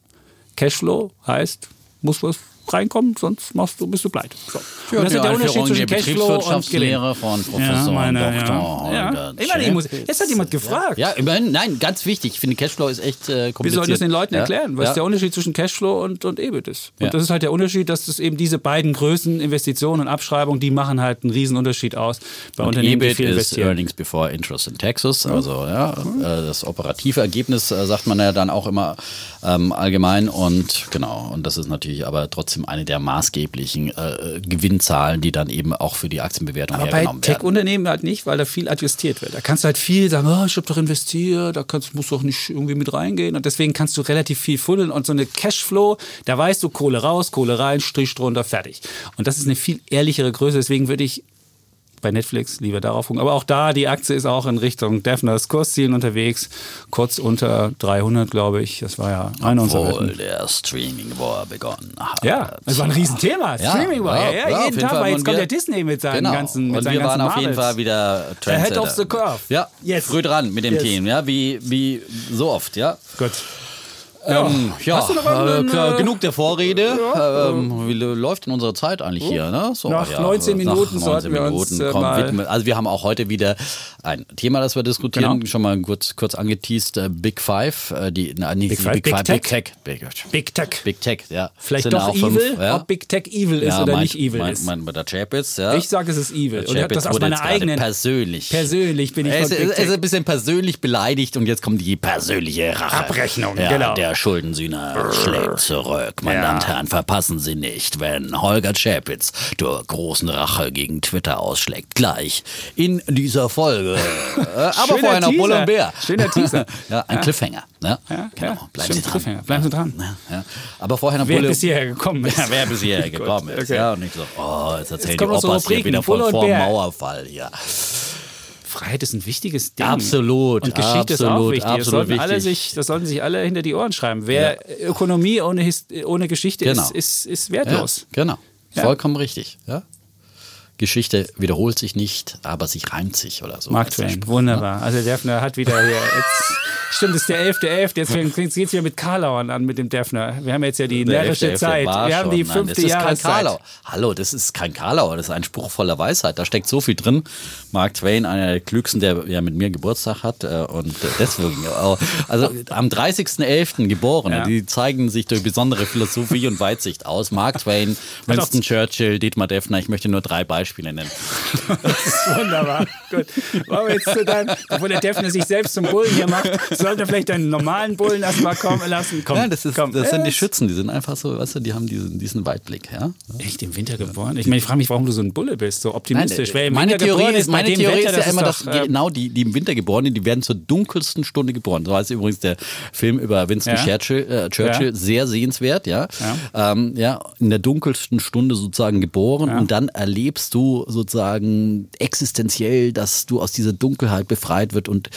Speaker 4: Cashflow heißt, muss was reinkommen, sonst machst du, bist du pleite. So.
Speaker 3: Ja,
Speaker 4: das
Speaker 3: die
Speaker 4: ist der Unterschied zwischen Cashflow und.
Speaker 3: Betriebswirtschaftslehre von Professor
Speaker 4: Ja, meine,
Speaker 3: Dr.
Speaker 4: ja. Ja. Muss, jetzt hat jemand gefragt.
Speaker 3: Ja, immerhin, nein, ganz wichtig. Ich finde, Cashflow ist echt äh, kompliziert.
Speaker 4: Wir sollen das den Leuten
Speaker 3: ja?
Speaker 4: erklären, was der Unterschied zwischen Cashflow und, und EBIT ist. Und das ist halt der Unterschied, dass es eben diese beiden Größen, Investitionen und Abschreibung, die machen halt einen riesen Unterschied aus bei
Speaker 3: Und
Speaker 4: Unternehmen, die
Speaker 3: EBIT
Speaker 4: viel
Speaker 3: ist. Earnings Before Interest and Taxes. Also ja, äh, das operative Ergebnis äh, sagt man ja dann auch immer ähm, allgemein. Und genau, und das ist natürlich aber trotzdem eine der maßgeblichen äh, Gewinnzahlen, die dann eben auch für die Aktienbewertung
Speaker 4: Aber bei
Speaker 3: hergenommen werden.
Speaker 4: Tech-Unternehmen halt nicht, weil da viel adjustiert wird. Da kannst du halt viel sagen, oh, ich habe doch investiert, da kannst, musst du doch nicht irgendwie mit reingehen. Und deswegen kannst du relativ viel fuddeln. Und so eine Cashflow, da weißt du, Kohle raus, Kohle rein, Strich drunter, fertig. Und das ist eine viel ehrlichere Größe. Deswegen würde ich bei Netflix lieber darauf gucken. Aber auch da, die Aktie ist auch in Richtung Defners Kurszielen unterwegs. Kurz unter 300, glaube ich. Das war ja eine unserer
Speaker 3: Obwohl der Streaming War begonnen hat.
Speaker 4: Ja, das war ein Riesenthema.
Speaker 3: Ja,
Speaker 4: Streaming war ja,
Speaker 3: ja,
Speaker 4: ja, jeden Tag. Weil jetzt kommt der Disney mit seinen
Speaker 3: Genau.
Speaker 4: ganzen mit
Speaker 3: und wir waren auf jeden. Fall wieder Trendsetter.
Speaker 4: of the Curve.
Speaker 3: Ja,
Speaker 4: Yes.
Speaker 3: früh dran mit dem
Speaker 4: Yes.
Speaker 3: Team, ja, wie, wie so oft, ja.
Speaker 4: Gut.
Speaker 3: Ähm, ja,
Speaker 4: Hast du noch
Speaker 3: äh,
Speaker 4: irgendeinen,
Speaker 3: klar,
Speaker 4: äh,
Speaker 3: genug der Vorrede. ähm, wie läuft denn unsere Zeit eigentlich hier? Ne? So,
Speaker 4: Nach 19 Minuten sollten wir uns, äh,
Speaker 3: komm,
Speaker 4: mal-
Speaker 3: widmen. Also wir haben auch heute wieder ein Thema, das wir diskutieren.
Speaker 4: Genau.
Speaker 3: Schon mal kurz, kurz angeteased. Äh, Big Five. Äh, die, na, nicht
Speaker 4: Big Five?
Speaker 3: Big,
Speaker 4: Big
Speaker 3: Five.
Speaker 4: Tech?
Speaker 3: Big Tech. Big,
Speaker 4: Big Tech.
Speaker 3: Big Tech, ja.
Speaker 4: Vielleicht
Speaker 3: Sind
Speaker 4: doch
Speaker 3: auch
Speaker 4: evil,
Speaker 3: fünf, ja?
Speaker 4: ob Big Tech evil ist
Speaker 3: ja,
Speaker 4: oder
Speaker 3: meint,
Speaker 4: nicht evil
Speaker 3: meint,
Speaker 4: ist.
Speaker 3: Meint man der Chapitz, ja.
Speaker 4: Ich sage, es ist evil.
Speaker 3: Der
Speaker 4: Und ich habe
Speaker 3: Chapitz
Speaker 4: das aus meiner eigenen.
Speaker 3: persönlich.
Speaker 4: Persönlich bin ich
Speaker 3: Er
Speaker 4: von
Speaker 3: ist,
Speaker 4: Big
Speaker 3: er ist
Speaker 4: Tech.
Speaker 3: ein bisschen persönlich beleidigt und jetzt kommt die persönliche Rache.
Speaker 4: Abrechnung,
Speaker 3: ja,
Speaker 4: genau.
Speaker 3: Der Schuldensühner schlägt zurück. Meine. Damen und Herren, verpassen Sie nicht, wenn Holger Chapitz zur großen Rache gegen Twitter ausschlägt. Gleich in dieser Folge. Äh, Aber
Speaker 4: Schöner
Speaker 3: vorher noch. Bulle und Bär.
Speaker 4: Schöner Teaser.
Speaker 3: ja, ein Cliffhanger. Ne?
Speaker 4: Ja,
Speaker 3: genau.
Speaker 4: ja.
Speaker 3: Bleiben Sie dran.
Speaker 4: Bleiben Sie dran.
Speaker 3: Ja, ja. Aber vorher noch
Speaker 4: Wer
Speaker 3: Bulle.
Speaker 4: bis hierher gekommen ist.
Speaker 3: Ja, wer bis hierher gekommen ist.
Speaker 4: okay.
Speaker 3: Ja, und nicht so, oh, jetzt erzählen die
Speaker 4: noch so
Speaker 3: Opas hier wieder von vor. Mauerfall hier.
Speaker 4: Freiheit ist ein wichtiges Ding.
Speaker 3: Absolut,
Speaker 4: Und Geschichte ist auch
Speaker 3: absolut,
Speaker 4: wichtig. das,
Speaker 3: absolut
Speaker 4: sollten alle
Speaker 3: wichtig.
Speaker 4: sich, das sollten sich alle hinter die Ohren schreiben. Wer Ökonomie ohne, His ohne Geschichte
Speaker 3: Genau.
Speaker 4: ist, ist, ist
Speaker 3: Ja,
Speaker 4: wertlos.
Speaker 3: genau.
Speaker 4: Ja.
Speaker 3: Vollkommen richtig. Ja? Geschichte wiederholt sich nicht, aber sie reimt sich oder so.
Speaker 4: Mark
Speaker 3: der
Speaker 4: Twain,
Speaker 3: Spruch,
Speaker 4: wunderbar. Also Defner hat wieder hier. Jetzt, stimmt, es ist der 11.11. Jetzt geht es wieder mit Karlauern an mit dem Defner. Wir haben jetzt ja die?
Speaker 3: Der
Speaker 4: närrische Zeit. Wir haben die.
Speaker 3: Nein,
Speaker 4: fünfte
Speaker 3: das ist kein
Speaker 4: Jahreszeit.
Speaker 3: Hallo, das ist kein Karlauer, das ist ein Spruch voller Weisheit. Da steckt so viel drin. Mark Twain, einer der klügsten, der ja mit mir Geburtstag hat äh, und äh, deswegen. auch- Also am 30.11. geboren.
Speaker 4: Ja.
Speaker 3: Die zeigen sich durch besondere Philosophie und Weitsicht aus. Mark Twain, Winston Churchill, Dietmar Defner. Ich möchte nur drei Beispiele nennen.
Speaker 4: Das ist wunderbar. Gut. Wollen wir jetzt zu deinem, bevor der Defner sich selbst zum Bullen hier macht, sollte er vielleicht einen normalen Bullen erstmal kommen lassen. Komm,
Speaker 3: Nein, das, ist,
Speaker 4: komm.
Speaker 3: das sind die
Speaker 4: Äh,
Speaker 3: Schützen, die sind einfach so, weißt du, die haben diesen, diesen Weitblick. Ja?
Speaker 4: Echt im Winter geboren? Ich meine, ich frage mich, warum du so ein Bulle bist, so optimistisch. Im
Speaker 3: meine Theorie ist, meine
Speaker 4: dem
Speaker 3: Theorie
Speaker 4: Wetter,
Speaker 3: ist ja immer,
Speaker 4: doch,
Speaker 3: dass
Speaker 4: äh,
Speaker 3: genau die, die im Winter geborenen, die werden zur dunkelsten Stunde geboren. So heißt übrigens der Film über Winston
Speaker 4: Ja.
Speaker 3: Churchill, äh, Churchill
Speaker 4: Ja.
Speaker 3: sehr sehenswert, ja. Ja. Ähm, ja, in der dunkelsten Stunde sozusagen geboren und dann erlebst du sozusagen existenziell, dass du aus dieser Dunkelheit befreit wird und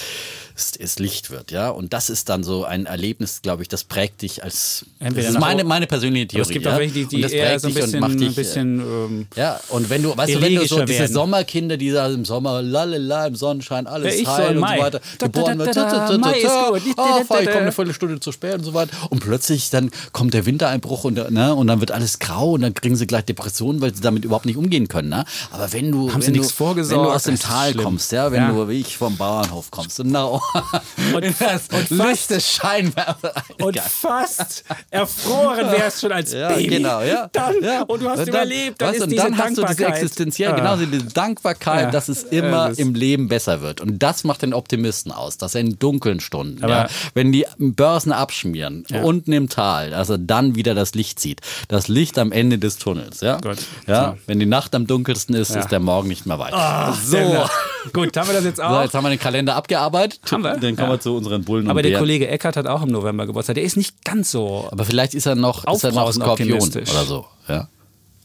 Speaker 3: es, Licht wird, ja. Und das ist dann so ein Erlebnis, glaube ich, das prägt dich als.
Speaker 4: Entweder
Speaker 3: das ist
Speaker 4: nach-
Speaker 3: meine, meine persönliche Theorie.
Speaker 4: aber es gibt
Speaker 3: ja?
Speaker 4: auch welche, die,
Speaker 3: Und
Speaker 4: die
Speaker 3: das
Speaker 4: eher
Speaker 3: prägt
Speaker 4: so ein
Speaker 3: und
Speaker 4: bisschen,
Speaker 3: macht dich,
Speaker 4: ein bisschen ähm,
Speaker 3: ja, und wenn du, weißt du, wenn du so diese
Speaker 4: werden.
Speaker 3: Sommerkinder, die da im Sommer, lalala, im Sonnenschein, alles
Speaker 4: Ja, ich
Speaker 3: heil und
Speaker 4: Mai.
Speaker 3: so weiter,
Speaker 4: Da,
Speaker 3: geboren wird, oh, ich komme eine Viertelstunde zu spät und so weiter. Und plötzlich dann kommt der Wintereinbruch und, ne, und dann wird alles grau und dann kriegen sie gleich Depressionen, weil sie damit überhaupt nicht umgehen können. Ne? Aber wenn du,
Speaker 4: Haben
Speaker 3: wenn
Speaker 4: sie
Speaker 3: du, wenn du aus dem Tal
Speaker 4: schlimm.
Speaker 3: kommst, ja, wenn
Speaker 4: Ja.
Speaker 3: du wie ich vom Bauernhof kommst, genau.
Speaker 4: Und-
Speaker 3: das
Speaker 4: und fast-
Speaker 3: des Scheinwerfer.
Speaker 4: und fast erfroren wärst schon als
Speaker 3: Ja,
Speaker 4: Baby.
Speaker 3: genau, ja.
Speaker 4: Dann,
Speaker 3: ja.
Speaker 4: Und du hast
Speaker 3: dann,
Speaker 4: überlebt. Dann
Speaker 3: weißt und dann hast du diese
Speaker 4: Dankbarkeit.
Speaker 3: existenziell,
Speaker 4: Ah.
Speaker 3: genau diese Dankbarkeit,
Speaker 4: Ja.
Speaker 3: dass es immer
Speaker 4: das-
Speaker 3: im Leben besser wird. Und das macht den Optimisten aus, dass er in dunklen Stunden, ja, wenn die Börsen abschmieren, unten im Tal, dass er dann wieder das Licht sieht. Das Licht am Ende des Tunnels, ja.
Speaker 4: Gut.
Speaker 3: Ja, wenn die Nacht am dunkelsten ist, ist der Morgen nicht mehr weit.
Speaker 4: So. Gut, haben wir das jetzt
Speaker 3: So,
Speaker 4: auch?
Speaker 3: jetzt haben wir den Kalender abgearbeitet.
Speaker 4: Haben wir?
Speaker 3: Dann kommen
Speaker 4: Ja.
Speaker 3: wir zu unseren Bullen
Speaker 4: Aber der
Speaker 3: Bären.
Speaker 4: Kollege Eckert hat auch im November Geburtstag. Der ist nicht ganz so.
Speaker 3: Aber vielleicht ist er noch, ist er noch Skorpion oder so, ja.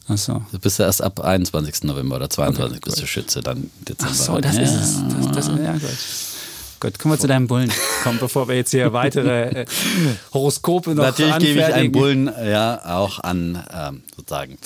Speaker 4: Achso.
Speaker 3: Du bist ja erst ab 21. November oder 22. bist du Schütze, dann Dezember.
Speaker 4: Ach so, das
Speaker 3: ja.
Speaker 4: ist es. Das, das, ja, gut. Gut, kommen wir zu deinem Bullen. Komm, bevor wir jetzt hier weitere äh, Horoskope noch
Speaker 3: Natürlich gebe ich einen
Speaker 4: anfertigen.
Speaker 3: Bullen ja auch an, ähm, sozusagen.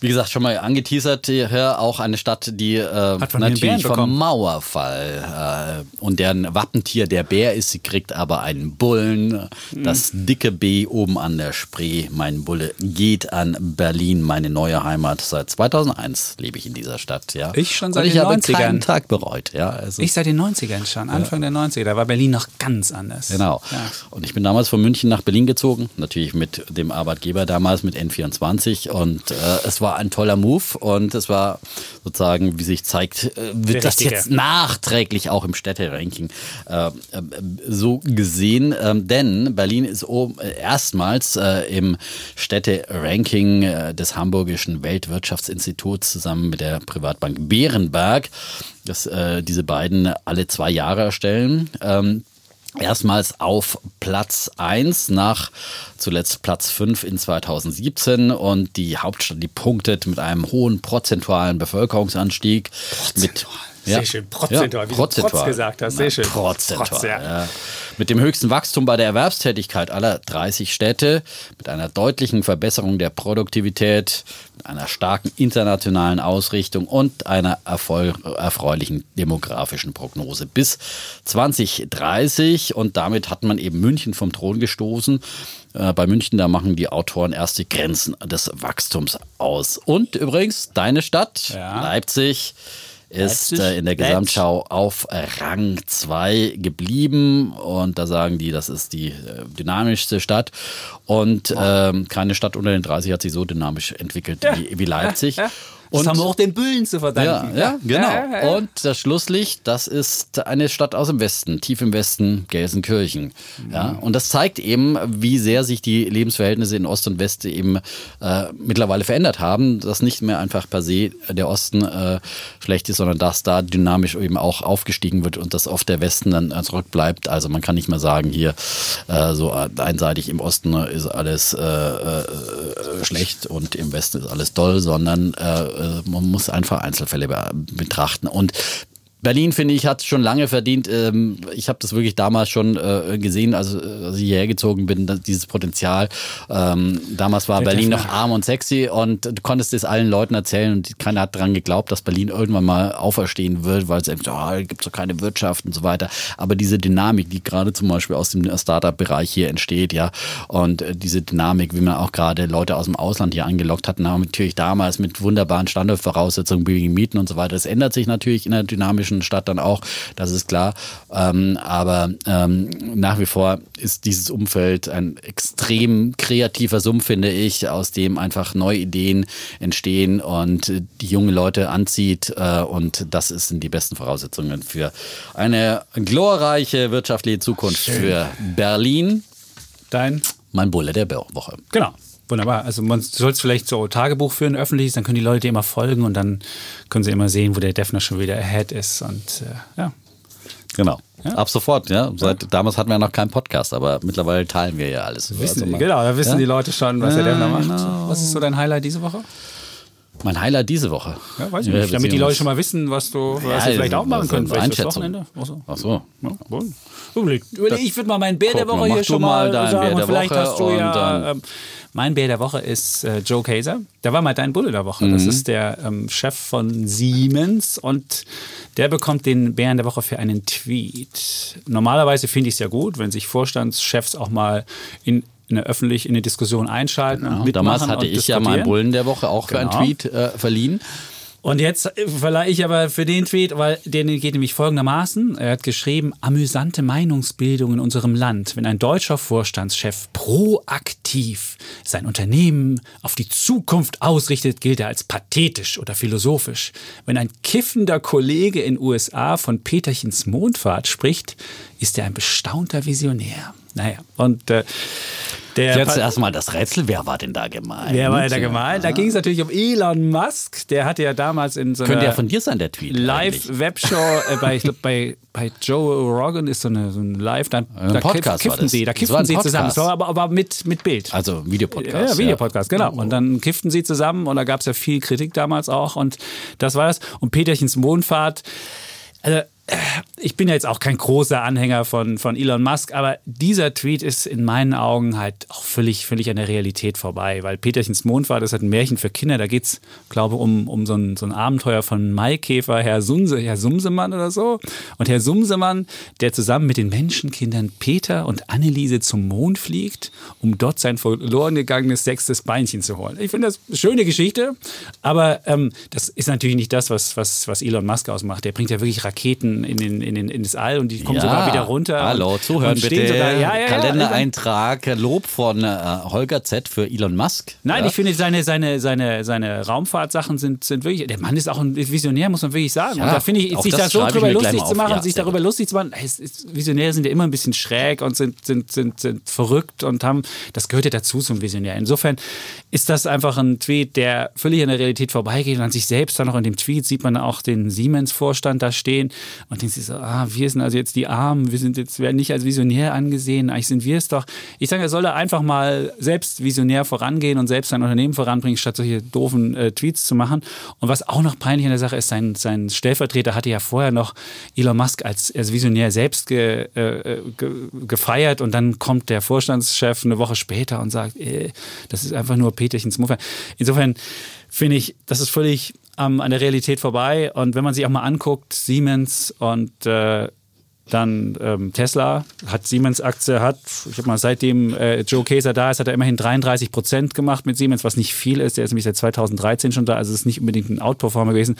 Speaker 3: Wie gesagt, schon mal angeteasert, hier auch eine Stadt, die äh, natürlich vom. Mauerfall äh, und deren Wappentier der Bär ist, sie kriegt aber einen Bullen. Das
Speaker 4: Mhm.
Speaker 3: dicke B oben an der Spree. Mein Bulle geht an Berlin, meine neue Heimat. Seit 2001 lebe ich in dieser Stadt. Ja.
Speaker 4: Ich schon seit
Speaker 3: und ich
Speaker 4: den
Speaker 3: habe
Speaker 4: 90ern.
Speaker 3: keinen Tag bereut. Ja. Also,
Speaker 4: Ich seit den 90ern schon, Anfang der 90er. Da war Berlin noch ganz anders.
Speaker 3: Genau.
Speaker 4: Ja.
Speaker 3: Und ich bin damals von München nach Berlin gezogen, natürlich mit dem Arbeitgeber damals, mit N24. Und äh, es war ein toller Move und es war sozusagen, wie sich zeigt, äh, wird das jetzt nachträglich auch im Städteranking äh, äh, so gesehen. Ähm, denn Berlin ist äh, erstmals äh, im Städteranking äh, des Hamburgischen Weltwirtschaftsinstituts zusammen mit der Privatbank Bärenberg, das äh, diese beiden alle zwei Jahre erstellen. Ähm, Erstmals auf Platz 1 nach zuletzt Platz 5 in 2017 und die Hauptstadt, die punktet mit einem hohen prozentualen Bevölkerungsanstieg. Mit,
Speaker 4: Sehr schön, prozentual, wie du Protz gesagt hast, sehr schön.
Speaker 3: Prozentual,
Speaker 4: Protz, ja.
Speaker 3: ja. Mit dem höchsten Wachstum bei der Erwerbstätigkeit aller 30 Städte, mit einer deutlichen Verbesserung der Produktivität, einer starken internationalen Ausrichtung und einer erfreulichen demografischen Prognose bis 2030. Und damit hat man eben München vom Thron gestoßen. Äh, Bei München, da machen die Autoren erst die Grenzen des Wachstums aus. Und übrigens, deine Stadt,
Speaker 4: Ja.
Speaker 3: Leipzig, ist äh, in der. Gesamtschau auf Rang 2 geblieben und da sagen die, das ist die äh, dynamischste Stadt und ähm, keine Stadt unter den 30 hat sich so dynamisch entwickelt wie, wie Leipzig.
Speaker 4: Das
Speaker 3: Und
Speaker 4: haben wir auch den Bullen zu
Speaker 3: ja,
Speaker 4: verdanken.
Speaker 3: ja, genau.
Speaker 4: Ja, ja, ja.
Speaker 3: Und das Schlusslicht, das ist eine Stadt aus dem Westen, tief im Westen, Gelsenkirchen. Ja, und das zeigt eben, wie sehr sich die Lebensverhältnisse in Ost und West eben äh, mittlerweile verändert haben, dass nicht mehr einfach per se der Osten äh, schlecht ist, sondern dass da dynamisch eben auch aufgestiegen wird und dass oft der Westen dann äh, zurückbleibt. Also man kann nicht mehr sagen, hier äh, so einseitig im Osten ist alles äh, äh, schlecht und im Westen ist alles toll, sondern man muss einfach Einzelfälle be betrachten. Und Berlin, finde ich, hat schon lange verdient. Ähm, ich habe das wirklich damals schon äh, gesehen, also als ich hierher gezogen bin, dieses Potenzial. Ähm, damals war Berlin noch arm und sexy und du konntest es allen Leuten erzählen und keiner hat daran geglaubt, dass Berlin irgendwann mal auferstehen wird, weil es eben so, oh, gibt so keine Wirtschaft und so weiter. Aber diese Dynamik, die gerade zum Beispiel aus dem Startup-Bereich hier entsteht, ja, und äh, diese Dynamik, wie man auch gerade Leute aus dem Ausland hier angelockt hat, natürlich damals mit wunderbaren Standortvoraussetzungen, billigen Mieten und so weiter. Das ändert sich natürlich in einer dynamischen Stadt dann auch, das ist klar. Ähm, aber ähm, nach wie vor ist dieses Umfeld ein extrem kreativer Sumpf, finde ich, aus dem einfach neue Ideen entstehen und die junge Leute anzieht. Äh, und das sind die besten Voraussetzungen für eine glorreiche wirtschaftliche Zukunft für Berlin.
Speaker 4: Dein?
Speaker 3: Mein Bulle der Woche.
Speaker 4: Genau. Wunderbar. Also man soll es vielleicht so Tagebuch führen, öffentliches, dann können die Leute immer folgen und dann können sie immer sehen, wo der Defner schon wieder ahead ist. Und äh, ja.
Speaker 3: Genau. Ab sofort, ja. Seit damals hatten wir noch keinen Podcast, aber mittlerweile teilen wir ja alles.
Speaker 4: Wissen,
Speaker 3: Also mal-
Speaker 4: genau, da wissen
Speaker 3: ja?
Speaker 4: die Leute schon, was der
Speaker 3: Ja,
Speaker 4: Defner macht.
Speaker 3: genau.
Speaker 4: Was ist so dein Highlight diese Woche?
Speaker 3: Mein Highlight diese Woche.
Speaker 4: Ja, weiß ich nicht. Damit die Leute schon mal wissen, was du, was
Speaker 3: Ja,
Speaker 4: sie vielleicht auch machen
Speaker 3: eine
Speaker 4: Vielleicht
Speaker 3: Einschätzung.
Speaker 4: Wochenende. Ach so.
Speaker 3: Ach so.
Speaker 4: Ja, wohl. Überleg- überleg, Ich würde mal meinen Bär der
Speaker 3: Guck
Speaker 4: Woche hier
Speaker 3: du
Speaker 4: schon
Speaker 3: mal deinen
Speaker 4: sagen.
Speaker 3: Bär
Speaker 4: und
Speaker 3: der
Speaker 4: vielleicht
Speaker 3: Woche
Speaker 4: hast du ja. Ähm, mein Bär der Woche ist äh, Joe Kaser. Der war mal dein Bulle der Woche. Das ist der ähm, Chef von Siemens und der bekommt den Bären der Woche für einen Tweet. Normalerweise finde ich es ja gut, wenn sich Vorstandschefs auch mal in eine öffentlich in eine Diskussion einschalten und
Speaker 3: Ja,
Speaker 4: mitmachen
Speaker 3: damals hatte
Speaker 4: und
Speaker 3: ich ja meinen. Bullen der Woche auch für einen
Speaker 4: Genau.
Speaker 3: Tweet äh, verliehen.
Speaker 4: Und jetzt äh, verleihe ich aber für den Tweet, weil der geht nämlich folgendermaßen. Er hat geschrieben, amüsante Meinungsbildung in unserem Land, wenn ein deutscher Vorstandschef proaktiv sein Unternehmen auf die Zukunft ausrichtet, gilt er als pathetisch oder philosophisch. Wenn ein kiffender Kollege in USA von Peterchens Mondfahrt spricht, ist er ein bestaunter Visionär. Naja, und äh, der
Speaker 3: Jetzt erstmal das Rätsel, wer war denn da gemeint?
Speaker 4: Wer war da gemeint? Da ging es natürlich um Elon Musk. Der hatte ja damals in so einer
Speaker 3: Könnte ja von dir sein, der Tweet.
Speaker 4: Live-Webshow äh, bei, ich glaub, bei, bei Joe Rogan ist so, eine, so ein Live, da,
Speaker 3: Ein
Speaker 4: da
Speaker 3: Podcast
Speaker 4: kiffen
Speaker 3: das.
Speaker 4: sie, da kiffen
Speaker 3: ein
Speaker 4: sie zusammen, so, aber, aber mit, mit Bild.
Speaker 3: Also Videopodcast.
Speaker 4: Ja, Videopodcast, genau. Und dann kifften sie zusammen und da gab es ja viel Kritik damals auch und das war das. Und Peterchens Mondfahrt, also ich bin ja jetzt auch kein großer Anhänger von, von Elon Musk, aber dieser Tweet ist in meinen Augen halt auch völlig, völlig an der Realität vorbei, weil Peterchens Mond war, das hat ein Märchen für Kinder, da geht es, glaube ich, um, um so, ein, so ein Abenteuer von Maikäfer, Herr, Sumse, Herr Sumsemann oder so. Und Herr Sumsemann, der zusammen mit den Menschenkindern Peter und Anneliese zum Mond fliegt, um dort sein verloren gegangenes sechstes Beinchen zu holen. Ich finde das eine schöne Geschichte, aber ähm, das ist natürlich nicht das, was, was, was Elon Musk ausmacht. Der bringt ja wirklich Raketen in, den, in, den, in das All und die kommen
Speaker 3: Ja.
Speaker 4: sogar wieder runter.
Speaker 3: Hallo,
Speaker 4: und,
Speaker 3: zuhören
Speaker 4: und
Speaker 3: bitte.
Speaker 4: Sogar, ja, ja,
Speaker 3: Kalendereintrag, Lob von äh, Holger Z. für Elon Musk.
Speaker 4: Nein, ich finde, seine, seine, seine, seine Raumfahrtsachen sind, sind wirklich. Der Mann ist auch ein Visionär, muss man wirklich sagen. Und da finde ich, sich da so drüber lustig zu machen, sich darüber lustig zu machen. Visionäre sind ja immer ein bisschen schräg und sind, sind, sind, sind verrückt und haben. Das gehört ja dazu zum Visionär. Insofern ist das einfach ein Tweet, der völlig an der Realität vorbeigeht und an sich selbst. Dann noch in dem Tweet sieht man auch den Siemens-Vorstand da stehen und denkt sich so, ah, wir sind also jetzt die Armen, wir sind jetzt, werden nicht als Visionär angesehen, eigentlich sind wir es doch. Ich sage, er soll da einfach mal selbst visionär vorangehen und selbst sein Unternehmen voranbringen, statt solche doofen äh, Tweets zu machen. Und was auch noch peinlich an der Sache ist, sein, sein Stellvertreter hatte ja vorher noch Elon Musk als, als Visionär selbst ge, äh, ge, gefeiert und dann kommt der Vorstandschef eine Woche später und sagt, äh, das ist einfach nur Peterchens Muffe. Insofern finde ich, das ist völlig ähm, an der Realität vorbei. Und wenn man sich auch mal anguckt, Siemens und äh, dann ähm, Tesla hat Siemens-Aktie, hat, ich habe mal seitdem äh, Joe Kaeser da ist, hat er immerhin 33 Prozent gemacht mit Siemens, was nicht viel ist. Der ist nämlich seit 2013 schon da, also es ist nicht unbedingt ein Outperformer gewesen.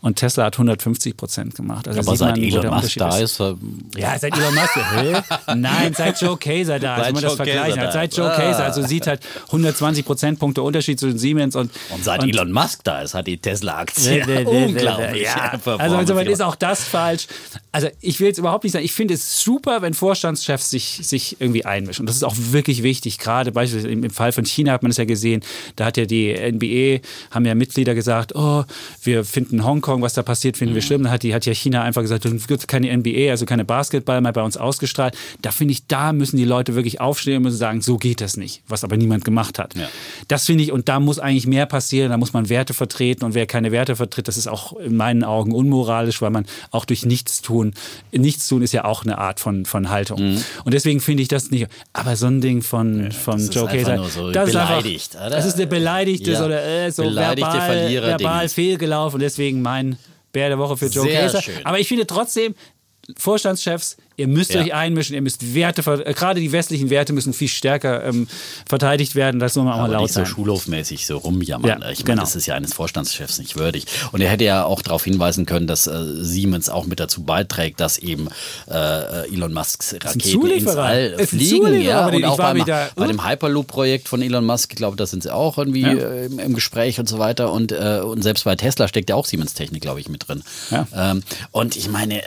Speaker 4: Und Tesla hat 150 Prozent gemacht. Also
Speaker 3: Aber seit
Speaker 4: man,
Speaker 3: Elon Musk da
Speaker 4: ist.
Speaker 3: ist, äh,
Speaker 4: Ja, seit Elon Musk. Hä? Nein, seit Joe Kaeser da.
Speaker 3: Seit
Speaker 4: Also man das vergleichen. Hat. Seit
Speaker 3: ist.
Speaker 4: Joe
Speaker 3: Ah.
Speaker 4: Kaeser. Also sieht halt 120 Prozentpunkte Unterschied zwischen Siemens und.
Speaker 3: und seit Elon Musk da ist, hat die Tesla-Aktie unglaublich
Speaker 4: Ja. Also insofern ist auch das falsch. Also ich will jetzt überhaupt nicht sagen, ich finde es super, wenn Vorstandschefs sich, sich irgendwie einmischen. Und das ist auch wirklich wichtig. Gerade beispielsweise im, im Fall von China hat man es ja gesehen. Da hat ja die NBA, haben ja Mitglieder gesagt, oh, wir finden Hongkong, was da passiert, finden wir schlimm. Dann hat, die, hat ja China einfach gesagt, es gibt keine NBA, also keine Basketball mehr bei uns ausgestrahlt. Da finde ich, da müssen die Leute wirklich aufstehen und müssen sagen, so geht das nicht. Was aber niemand gemacht hat.
Speaker 3: Ja.
Speaker 4: Das finde ich, und da muss eigentlich mehr passieren, da muss man Werte vertreten und wer keine Werte vertritt, das ist auch in meinen Augen unmoralisch, weil man auch durch Nichtstun, Nichtstun ist ja auch eine Art von, von Haltung. Und deswegen finde ich das nicht, aber so ein Ding von, von
Speaker 3: Mhm. das ist
Speaker 4: Joe
Speaker 3: nur so
Speaker 4: das
Speaker 3: beleidigt,
Speaker 4: ist einfach,
Speaker 3: oder?
Speaker 4: das ist eine beleidigte,
Speaker 3: Ja.
Speaker 4: so, eine, äh, so
Speaker 3: Beleidigte
Speaker 4: verbal, verbal fehlgelaufen und deswegen mein Bär der Woche für Joe
Speaker 3: Sehr
Speaker 4: Kaeser.
Speaker 3: schön.
Speaker 4: Aber ich finde trotzdem, Vorstandschefs, ihr müsst
Speaker 3: Ja.
Speaker 4: euch einmischen, ihr müsst Werte, äh, gerade die westlichen Werte müssen viel stärker ähm, verteidigt werden, das soll man auch mal laut
Speaker 3: nicht so
Speaker 4: sein.
Speaker 3: schulhofmäßig so rumjammern.
Speaker 4: Ja,
Speaker 3: ich meine,
Speaker 4: genau.
Speaker 3: das ist ja eines Vorstandschefs nicht würdig. Und er hätte ja auch darauf hinweisen können, dass äh, Siemens auch mit dazu beiträgt, dass eben äh, Elon Musks Raketen ins. All fliegen. Ja, und auch beim,
Speaker 4: wieder-
Speaker 3: bei dem Hyperloop-Projekt von Elon Musk, ich glaube, da sind sie auch irgendwie
Speaker 4: Ja.
Speaker 3: äh, im, im Gespräch und so weiter. Und, äh, und selbst bei Tesla steckt ja auch Siemens-Technik, glaube ich, mit drin. Ähm, und ich meine,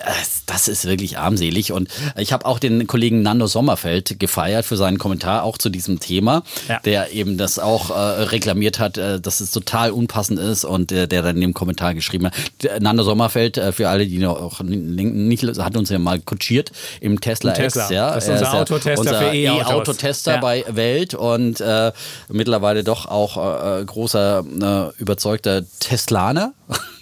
Speaker 3: das ist wirklich armselig. Und ich habe auch den Kollegen Nando Sommerfeld gefeiert für seinen Kommentar auch zu diesem Thema,
Speaker 4: Ja.
Speaker 3: der eben das auch äh, reklamiert hat, äh, dass es total unpassend ist und äh, der dann in dem Kommentar geschrieben hat. Nando Sommerfeld, äh, für alle, die noch nicht, hat uns ja mal kutschiert im Tesla,
Speaker 4: Im Tesla.
Speaker 3: X. Ja?
Speaker 4: Das ist
Speaker 3: Er
Speaker 4: unser Autotester
Speaker 3: unser
Speaker 4: für.
Speaker 3: E-Autotester
Speaker 4: Ja.
Speaker 3: bei Welt und äh, mittlerweile doch auch äh, großer, überzeugter Teslaner.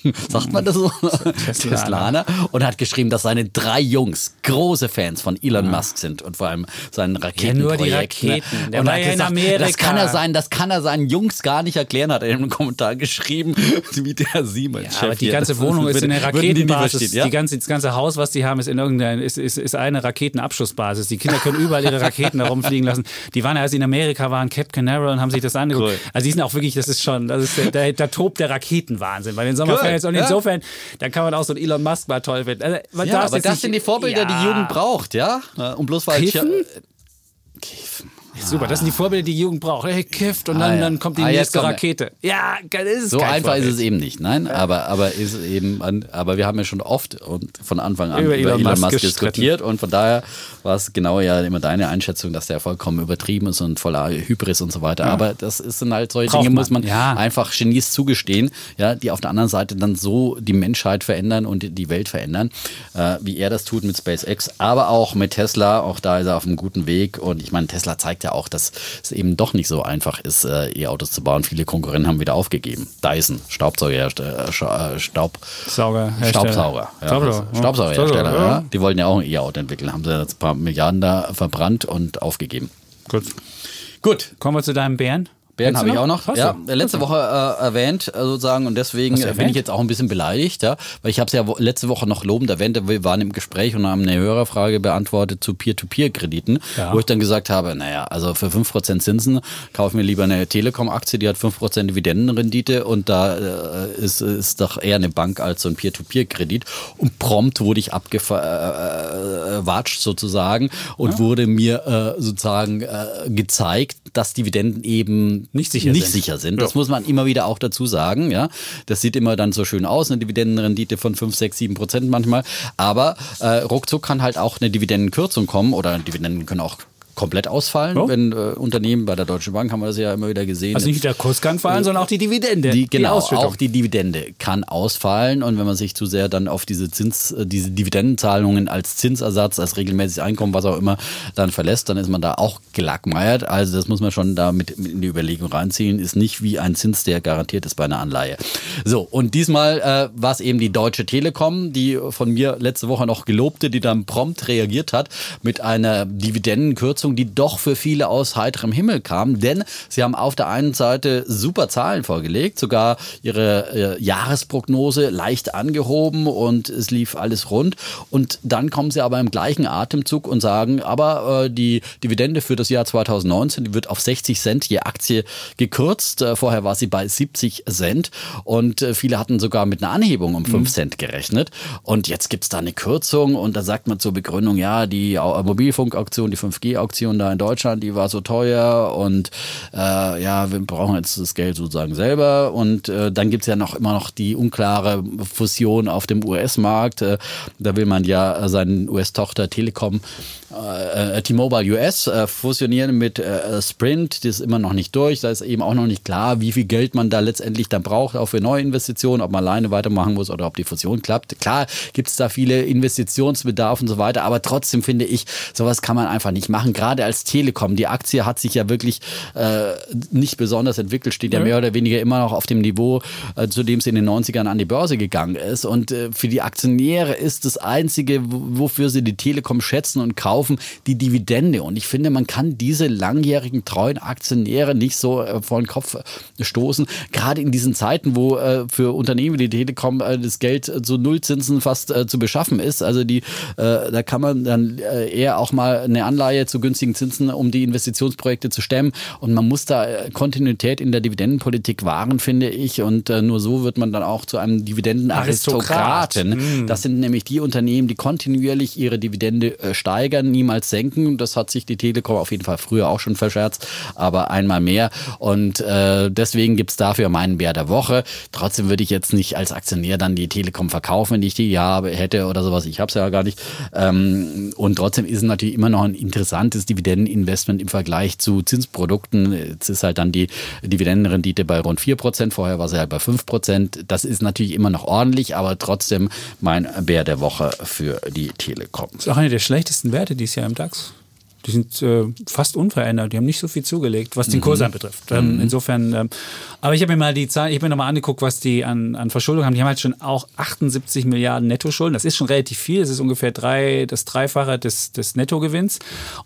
Speaker 3: Sagt man das so? Teslaner. Und hat geschrieben, dass seine drei Jungs große Fans von Elon Musk sind und vor allem seinen
Speaker 4: nur die
Speaker 3: Raketenprojekt. ne?
Speaker 4: Raketen. Der
Speaker 3: und
Speaker 4: war
Speaker 3: hat
Speaker 4: ja in
Speaker 3: gesagt,
Speaker 4: Amerika.
Speaker 3: das kann er sein, das kann er seinen Jungs gar nicht erklären, hat er in einem Kommentar geschrieben, wie der Siemens.
Speaker 4: Ja, aber die ganze Wohnung ist in der
Speaker 3: die
Speaker 4: Raketenbasis.
Speaker 3: verstehen, ja?
Speaker 4: die ganze, das ganze Haus, was die haben, ist in ist, ist, ist eine Raketenabschussbasis. Die Kinder können überall ihre Raketen da rumfliegen lassen. Die waren, als sie in Amerika waren, Cape Canaveral und haben sich das angeguckt.
Speaker 3: Cool.
Speaker 4: Also die sind auch wirklich, das ist schon, das ist der, der, der tobt der Raketenwahnsinn bei den Sommerfans.
Speaker 3: Cool,
Speaker 4: Und
Speaker 3: ja.
Speaker 4: insofern, da kann man auch so einen Elon Musk mal toll finden. Also, man
Speaker 3: Ja, aber
Speaker 4: jetzt
Speaker 3: das sind die Vorbilder, die
Speaker 4: Ja.
Speaker 3: die Jugend braucht, ja? Und bloß weil
Speaker 4: Kiffen?
Speaker 3: Kiffen.
Speaker 4: Super, das sind die Vorbilder, die die Jugend braucht. Hey, kifft und dann,
Speaker 3: Ah, ja.
Speaker 4: dann kommt die
Speaker 3: Ah,
Speaker 4: nächste Rakete. Ja, das ist
Speaker 3: So
Speaker 4: kein
Speaker 3: einfach
Speaker 4: Vorbild.
Speaker 3: ist es eben nicht, nein, aber, aber ist eben, an, aber wir haben ja schon oft und von Anfang an
Speaker 4: Über
Speaker 3: über,
Speaker 4: Elon
Speaker 3: Elon,
Speaker 4: Musk
Speaker 3: Musk, diskutiert und von daher war es genau ja immer deine Einschätzung, dass der vollkommen übertrieben ist und voller Hybris und so weiter. Aber das ist dann halt solche
Speaker 4: Braucht
Speaker 3: Dinge,
Speaker 4: man.
Speaker 3: muss man
Speaker 4: Ja.
Speaker 3: einfach Genies zugestehen, ja, die auf der anderen Seite dann so die Menschheit verändern und die Welt verändern, äh, wie er das tut mit SpaceX, aber auch mit Tesla. Auch da ist er auf einem guten Weg und ich meine, Tesla zeigt ja ja auch, dass es eben doch nicht so einfach ist, äh, E-Autos zu bauen. Viele Konkurrenten haben wieder aufgegeben. Dyson, Staubsaugerhersteller, äh, äh, Staub. Staubsauger. Ja,
Speaker 4: Staubsauger, ja.
Speaker 3: Staubsaugerhersteller, ja. Die wollten ja auch ein E-Auto entwickeln, haben sie jetzt ein paar Milliarden da verbrannt und aufgegeben.
Speaker 4: Gut.
Speaker 3: Gut,
Speaker 4: Kommen wir zu deinem Bären.
Speaker 3: Bären habe ich auch noch. Ja, letzte Woche äh, erwähnt äh, sozusagen und deswegen äh, bin ich jetzt auch ein bisschen beleidigt, ja, weil ich habe es ja letzte Woche noch lobend erwähnt. Wir waren im Gespräch und haben eine Hörerfrage beantwortet zu Peer-to-Peer-Krediten,
Speaker 4: Ja.
Speaker 3: wo ich dann gesagt habe, naja, also für 5% Zinsen kaufe mir lieber eine Telekom-Aktie, die hat 5% Dividendenrendite und da äh, ist, ist doch eher eine Bank als so ein Peer-to-Peer-Kredit. Und prompt wurde ich abgewatscht sozusagen und wurde mir äh, sozusagen äh, gezeigt, dass Dividenden eben
Speaker 4: Nicht sicher
Speaker 3: nicht
Speaker 4: sind.
Speaker 3: sicher sind. Das muss man immer wieder auch dazu sagen. Ja, das sieht immer dann so schön aus, eine Dividendenrendite von 5, 6, 7 Prozent manchmal. Aber äh, ruckzuck kann halt auch eine Dividendenkürzung kommen oder Dividenden können auch komplett ausfallen,
Speaker 4: Oh.
Speaker 3: wenn äh, Unternehmen bei der Deutschen Bank haben wir das ja immer wieder gesehen.
Speaker 4: Also nicht der Kurs kann fallen, sondern auch die Dividende.
Speaker 3: Die, genau,
Speaker 4: Ausschüttung.
Speaker 3: auch die Dividende kann ausfallen und wenn man sich zu sehr dann auf diese Zins, äh, diese Dividendenzahlungen als Zinsersatz, als regelmäßiges Einkommen, was auch immer, dann verlässt, dann ist man da auch gelackmeiert. Also das muss man schon da mit, mit in die Überlegung reinziehen. Ist nicht wie ein Zins, der garantiert ist bei einer Anleihe. So, und diesmal äh, war es eben die Deutsche Telekom, die von mir letzte Woche noch gelobte, die dann prompt reagiert hat mit einer Dividendenkürzung, die doch für viele aus heiterem Himmel kam. Denn sie haben auf der einen Seite super Zahlen vorgelegt, sogar ihre äh, Jahresprognose leicht angehoben und es lief alles rund. Und dann kommen sie aber im gleichen Atemzug und sagen, aber äh, die Dividende für das Jahr 2019 die wird auf 60 Cent je Aktie gekürzt. Äh, vorher war sie bei 70 Cent und äh, viele hatten sogar mit einer Anhebung um 5 Cent gerechnet. Und jetzt gibt's da eine Kürzung und da sagt man zur Begründung, ja, die Au- Mobilfunkauktion, die 5G-Auktion da in Deutschland, die war so teuer und äh, ja, wir brauchen jetzt das Geld sozusagen selber. Und äh, dann gibt's ja noch immer noch die unklare Fusion auf dem US-Markt. Äh, da will man ja seinen US-Tochter Telekom äh, T-Mobile US äh, fusionieren mit äh, Sprint. Das ist immer noch nicht durch. Da ist eben auch noch nicht klar, wie viel Geld man da letztendlich dann braucht, auch für neue Investitionen, ob man alleine weitermachen muss oder ob die Fusion klappt. Klar gibt es da viele Investitionsbedarf und so weiter, aber trotzdem finde ich, sowas kann man einfach nicht machen. Gerade als Telekom. Die Aktie hat sich ja wirklich äh, nicht besonders entwickelt, steht ja mehr oder weniger immer noch auf dem Niveau, äh, zu dem es in den 90ern an die Börse gegangen ist. Und äh, für die Aktionäre ist das Einzige, wo- wofür sie die Telekom schätzen und kaufen, die Dividende. Und ich finde, man kann diese langjährigen treuen Aktionäre nicht so äh, vor den Kopf stoßen. Gerade in diesen Zeiten, wo äh, für Unternehmen wie die Telekom äh, das Geld äh, zu Nullzinsen fast äh, zu beschaffen ist. Also die, äh, da kann man dann äh, eher auch mal eine Anleihe zu günstigen Zinsen, um die Investitionsprojekte zu stemmen. Und man muss da äh, Kontinuität in der Dividendenpolitik wahren, finde ich. Und äh, nur so wird man dann auch zu einem Dividendenaristokraten. Das sind nämlich die Unternehmen, die kontinuierlich ihre Dividende äh, steigern, niemals senken. Das hat sich die Telekom auf jeden Fall früher auch schon verscherzt, aber einmal mehr. Und äh, deswegen gibt's dafür meinen Bär der Woche. Trotzdem würde ich jetzt nicht als Aktionär dann die Telekom verkaufen, wenn ich die habe, hätte oder sowas. Ich habe es ja gar nicht. Ähm, und trotzdem ist es natürlich immer noch ein interessantes Dividendeninvestment im Vergleich zu Zinsprodukten. Jetzt ist halt dann die Dividendenrendite bei rund 4%, vorher war sie halt bei 5%. Das ist natürlich immer noch ordentlich, aber trotzdem mein Bär der Woche für die Telekom.
Speaker 4: Das ist auch eine der schlechtesten Werte dieses Jahr im DAX. Die sind äh, fast unverändert. Die haben nicht so viel zugelegt, was den Kurs anbetrifft. Ähm, Insofern, ähm, aber ich habe mir mal die Zahl, ich habe mir nochmal angeguckt, was die an, an Verschuldung haben. Die haben halt schon auch 78 Milliarden Nettoschulden. Das ist schon relativ viel. Das ist ungefähr drei, das Dreifache des, des Nettogewinns.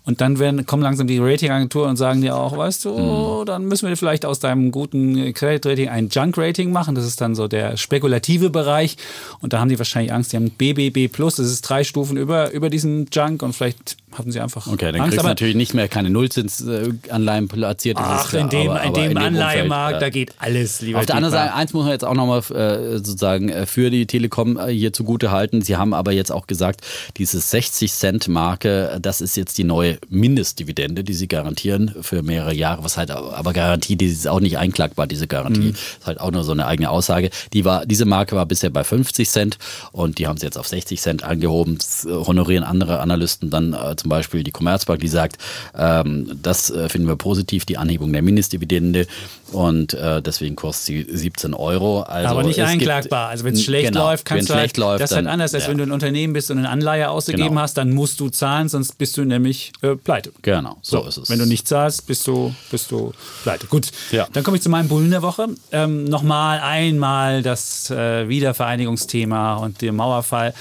Speaker 4: Und dann werden, kommen langsam die Ratingagenturen und sagen dir auch, weißt du, dann müssen wir vielleicht aus deinem guten Credit Rating ein Junk Rating machen. Das ist dann so der spekulative Bereich. Und da haben die wahrscheinlich Angst. Die haben BBB Plus. Das ist drei Stufen über, über diesen Junk und vielleicht hatten sie einfach
Speaker 3: Okay, dann
Speaker 4: Angst.
Speaker 3: kriegst du natürlich nicht mehr keine Nullzinsanleihen platziert.
Speaker 4: ach,
Speaker 3: klar,
Speaker 4: in dem,
Speaker 3: aber-
Speaker 4: in
Speaker 3: aber
Speaker 4: dem Anleihemarkt, da geht alles, lieber
Speaker 3: Auf der anderen. Seite, eins muss man jetzt auch nochmal äh, sozusagen äh, für die Telekom äh, hier zugute halten. Sie haben aber jetzt auch gesagt, diese 60-Cent-Marke, äh, das ist jetzt die neue Mindestdividende, die sie garantieren für mehrere Jahre. Was halt aber Garantie, die ist auch nicht einklagbar, diese Garantie. Ist halt auch nur so eine eigene Aussage. Die war, diese Marke war bisher bei 50 Cent und die haben sie jetzt auf 60 Cent angehoben. Das honorieren andere Analysten dann äh, zum Beispiel die Commerzbank, die sagt, ähm, das äh, finden wir positiv, die Anhebung der Mindestdividende und äh, deswegen kostet sie 17 Euro. Also
Speaker 4: aber nicht einklagbar.
Speaker 3: Gibt,
Speaker 4: also wenn es schlecht
Speaker 3: genau,
Speaker 4: läuft, kannst du halt,
Speaker 3: läuft,
Speaker 4: das ist halt anders, als
Speaker 3: ja.
Speaker 4: wenn du ein Unternehmen bist und eine Anleihe ausgegeben
Speaker 3: Genau.
Speaker 4: hast, dann musst du zahlen, sonst bist du nämlich äh, pleite.
Speaker 3: Genau, so, ist es.
Speaker 4: Wenn du nicht zahlst, bist du, bist du pleite. Gut,
Speaker 3: Ja.
Speaker 4: dann komme ich zu meinem Bullen der Woche. Ähm, Nochmal einmal das äh, Wiedervereinigungsthema und den Mauerfall.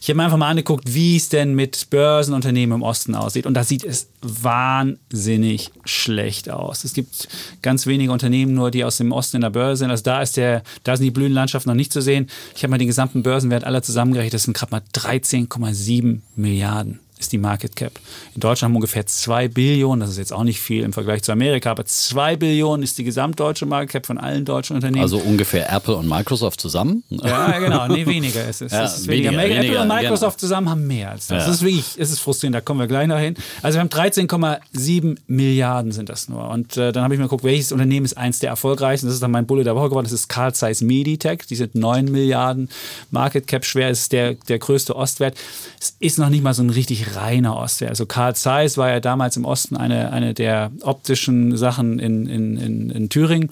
Speaker 4: Ich habe mir einfach mal angeguckt, wie es denn mit Börsenunternehmen im Osten aussieht. Und da sieht es wahnsinnig schlecht aus. Es gibt ganz wenige Unternehmen nur, die aus dem Osten in der Börse sind. Also da ist der, da sind die Blühenlandschaften noch nicht zu sehen. Ich habe mal den gesamten Börsenwert aller zusammengerechnet. Das sind gerade mal 13,7 Milliarden ist die Market Cap. In Deutschland haben wir ungefähr 2 Billionen, das ist jetzt auch nicht viel im Vergleich zu Amerika, aber 2 Billionen ist die gesamtdeutsche Market Cap von allen deutschen Unternehmen.
Speaker 3: also ungefähr Apple und Microsoft zusammen.
Speaker 4: Ja, genau. Nee, weniger ist es.
Speaker 3: Ja,
Speaker 4: ist weniger.
Speaker 3: weniger,
Speaker 4: Apple
Speaker 3: weniger,
Speaker 4: und Microsoft
Speaker 3: genau.
Speaker 4: zusammen haben mehr als das.
Speaker 3: Ja.
Speaker 4: Das ist wirklich, es ist frustrierend, da kommen wir gleich noch hin. Also wir haben 13,7 Milliarden sind das nur. Und äh, dann habe ich mir geguckt, welches Unternehmen ist eins der erfolgreichsten. Das ist dann mein Bulle der Woche geworden. Das ist Carl Zeiss Meditech. Die sind 9 Milliarden Market Cap schwer. Ist der, der größte Ostwert. Es ist noch nicht mal so ein richtig reiner Ostwert. Also Carl Zeiss war ja damals im Osten eine, eine der optischen Sachen in, in, in, in Thüringen.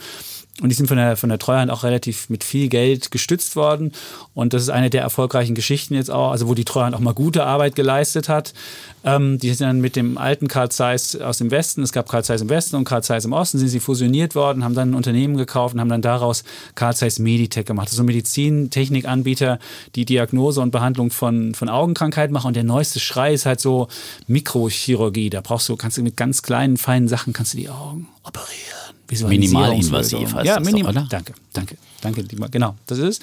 Speaker 4: Und die sind von der, von der Treuhand auch relativ mit viel Geld gestützt worden. Und das ist eine der erfolgreichen Geschichten jetzt auch, also wo die Treuhand auch mal gute Arbeit geleistet hat. Ähm, die sind dann mit dem alten Carl Zeiss aus dem Westen, es gab Carl Zeiss im Westen und Carl Zeiss im Osten, sind sie fusioniert worden, haben dann ein Unternehmen gekauft und haben dann daraus Carl Zeiss Meditech gemacht. Das Medizintechnikanbieter, die Diagnose und Behandlung von, von Augenkrankheiten machen. Und der neueste Schrei ist halt so Mikrochirurgie. Da brauchst du, kannst du mit ganz kleinen, feinen Sachen kannst du die Augen operieren.
Speaker 3: Minimalinvasiv heißt
Speaker 4: ja,
Speaker 3: das doch,
Speaker 4: minim
Speaker 3: oder?
Speaker 4: Danke, danke, danke. Genau, das ist es.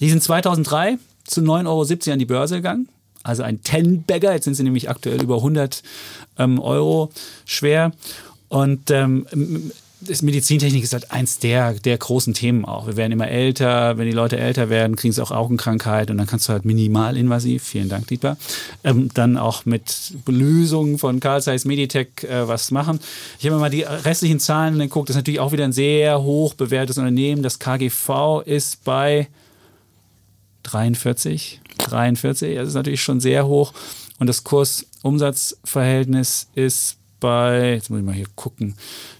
Speaker 4: Die sind 2003 zu 9,70 Euro an die Börse gegangen. Also ein Ten-Bagger. Jetzt sind sie nämlich aktuell über 100 ähm, Euro schwer. Und ähm, das Medizintechnik ist halt eins der, der großen Themen auch. Wir werden immer älter. Wenn die Leute älter werden, kriegen sie auch Augenkrankheit. Und dann kannst du halt minimalinvasiv, vielen Dank, Dietmar, ähm, dann auch mit Lösungen von Carl Zeiss Meditech äh, was machen. Ich habe mir mal die restlichen Zahlen geguckt. Das ist natürlich auch wieder ein sehr hoch bewertetes Unternehmen. Das KGV ist bei 43. 43, das ist natürlich schon sehr hoch. Und das Kurs-Umsatz-Verhältnis ist bei, jetzt muss ich mal hier gucken,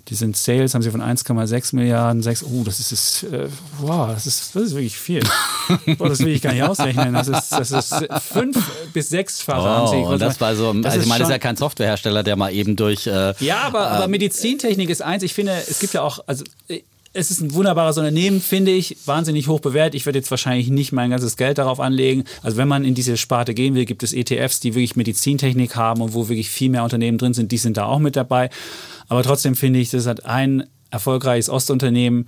Speaker 4: die sind Sales, haben sie von 1,6 Milliarden, 6, oh, das ist, das, äh, wow, das ist, das ist wirklich viel. Boah, das will ich gar nicht ausrechnen. Das ist, das ist fünf bis sechsfache. haben sie.
Speaker 3: Oh, und das bei so
Speaker 4: Das
Speaker 3: also ich
Speaker 4: ist
Speaker 3: meine, das ist ja kein Softwarehersteller, der mal eben durch. Äh,
Speaker 4: ja, aber, aber Medizintechnik ist eins. Ich finde, es gibt ja auch, also äh, es ist ein wunderbares Unternehmen, finde ich, wahnsinnig hoch bewertet. Ich würde jetzt wahrscheinlich nicht mein ganzes Geld darauf anlegen. Also wenn man in diese Sparte gehen will, gibt es ETFs, die wirklich Medizintechnik haben und wo wirklich viel mehr Unternehmen drin sind. Die sind da auch mit dabei. Aber trotzdem finde ich, das hat ein erfolgreiches Ostunternehmen,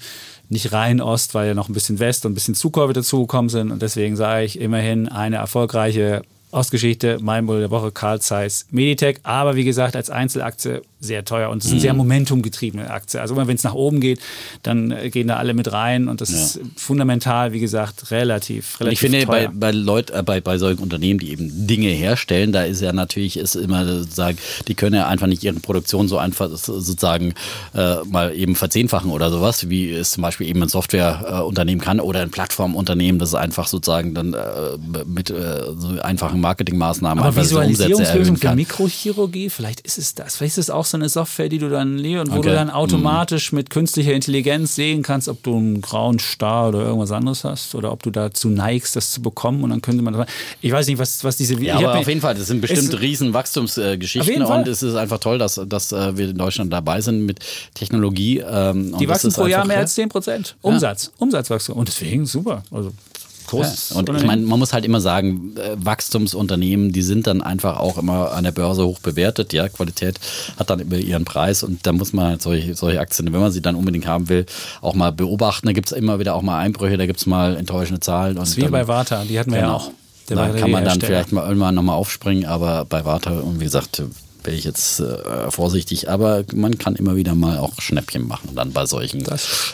Speaker 4: nicht rein Ost, weil ja noch ein bisschen West und ein bisschen Zukäufe dazugekommen sind. Und deswegen sage ich immerhin eine erfolgreiche Ostgeschichte, mein Bull der Woche, Carl Zeiss Meditech. Aber wie gesagt, als Einzelaktie sehr teuer und es ist eine sehr momentumgetriebene Aktie. Also immer wenn es nach oben geht, dann äh, gehen da alle mit rein und das ist fundamental, wie gesagt, relativ, relativ
Speaker 3: ich finde, bei,
Speaker 4: teuer.
Speaker 3: bei, Leut, äh, bei, bei solchen Unternehmen, die eben Dinge herstellen, da ist ja natürlich ist immer sozusagen, die können ja einfach nicht ihre Produktion so einfach sozusagen äh, mal eben verzehnfachen oder sowas, wie es zum Beispiel eben ein Softwareunternehmen kann oder ein Plattformunternehmen, das einfach sozusagen dann äh, mit äh, so einfachen Marketingmaßnahmen
Speaker 4: aber Visualisierungslösung für. Mikrochirurgie, vielleicht ist es das. Vielleicht ist es auch so eine Software, die du dann und wo
Speaker 3: Okay.
Speaker 4: du dann automatisch mit künstlicher Intelligenz sehen kannst, ob du einen grauen Star oder irgendwas anderes hast oder ob du dazu neigst, das zu bekommen und dann könnte man das. Ich weiß nicht, was, was diese.
Speaker 3: Ja, aber auf jeden Fall, das sind bestimmt
Speaker 4: Es-
Speaker 3: riesen Wachstumsgeschichten
Speaker 4: Fall.
Speaker 3: und es ist einfach toll, dass, dass äh, wir in Deutschland dabei sind mit Technologie. Ähm, und
Speaker 4: Die wachsen
Speaker 3: ist
Speaker 4: pro Jahr mehr als 10 Prozent. Umsatz. Umsatzwachstum. Und deswegen super. Also großes.
Speaker 3: Ja, und ich meine, man muss halt immer sagen, äh, Wachstumsunternehmen, die sind dann einfach auch immer an der Börse hoch bewertet. Ja, Qualität hat dann immer ihren Preis und da muss man halt solche, solche Aktien, wenn man sie dann unbedingt haben will, auch mal beobachten. Da gibt es immer wieder auch mal Einbrüche, da gibt es mal enttäuschende Zahlen.
Speaker 4: Das ist wie
Speaker 3: dann,
Speaker 4: bei Warta. Die hatten wir ja
Speaker 3: genau,
Speaker 4: auch. Der
Speaker 3: da kann man dann vielleicht mal irgendwann nochmal aufspringen, aber bei Warta, und wie gesagt, wäre ich jetzt äh, vorsichtig. Aber man kann immer wieder mal auch Schnäppchen machen, dann bei solchen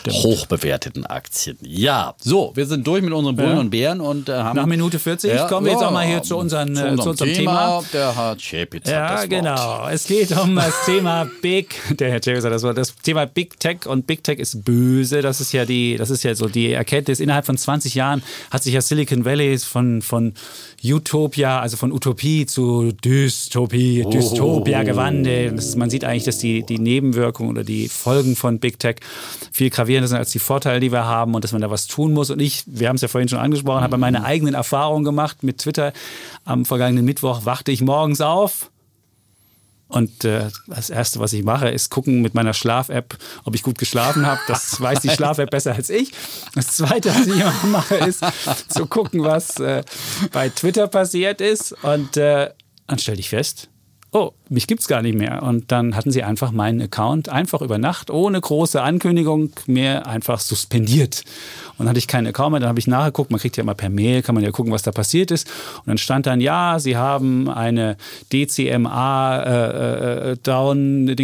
Speaker 3: hochbewerteten Aktien. Ja, so, wir sind durch mit unseren Bullen
Speaker 4: Ja.
Speaker 3: und Bären und äh, haben.
Speaker 4: Nach Minute 40
Speaker 3: Ja,
Speaker 4: kommen wir jetzt
Speaker 3: ja,
Speaker 4: auch mal hier zu, unseren,
Speaker 3: zu
Speaker 4: äh,
Speaker 3: unserem
Speaker 4: zu unserem Thema.
Speaker 3: Der Herr Schäpitz hat
Speaker 4: Ja,
Speaker 3: das Wort.
Speaker 4: genau. Es geht um das Thema Big, der Herr James hat das Wort, das Thema Big Tech und Big Tech ist böse. Das ist ja die, das ist ja so die Erkenntnis. Innerhalb von 20 Jahren hat sich ja Silicon Valley von, von Utopia, also von Utopie zu Dystopie, Dystopia gewandelt. Und das ist, man sieht eigentlich, dass die, die Nebenwirkungen oder die Folgen von Big Tech viel gravierender sind als die Vorteile, die wir haben und dass man da was tun muss. Und ich, wir haben es ja vorhin schon angesprochen, habe meine eigenen Erfahrungen gemacht mit Twitter. Am vergangenen Mittwoch wachte ich morgens auf und äh, das Erste, was ich mache, ist gucken mit meiner Schlaf-App, ob ich gut geschlafen habe. Das weiß die Schlaf-App besser als ich. Das Zweite, was ich immer mache, ist zu gucken, was äh, bei Twitter passiert ist. Und äh, dann stelle ich fest, oh, mich gibt's gar nicht mehr. Und dann hatten sie einfach meinen Account einfach über Nacht ohne große Ankündigung mir einfach suspendiert. Und dann hatte ich keinen Account mehr, dann habe ich nachgeguckt, man kriegt ja immer per Mail, kann man ja gucken, was da passiert ist. Und dann stand dann, ja, sie haben eine DCMA äh, äh,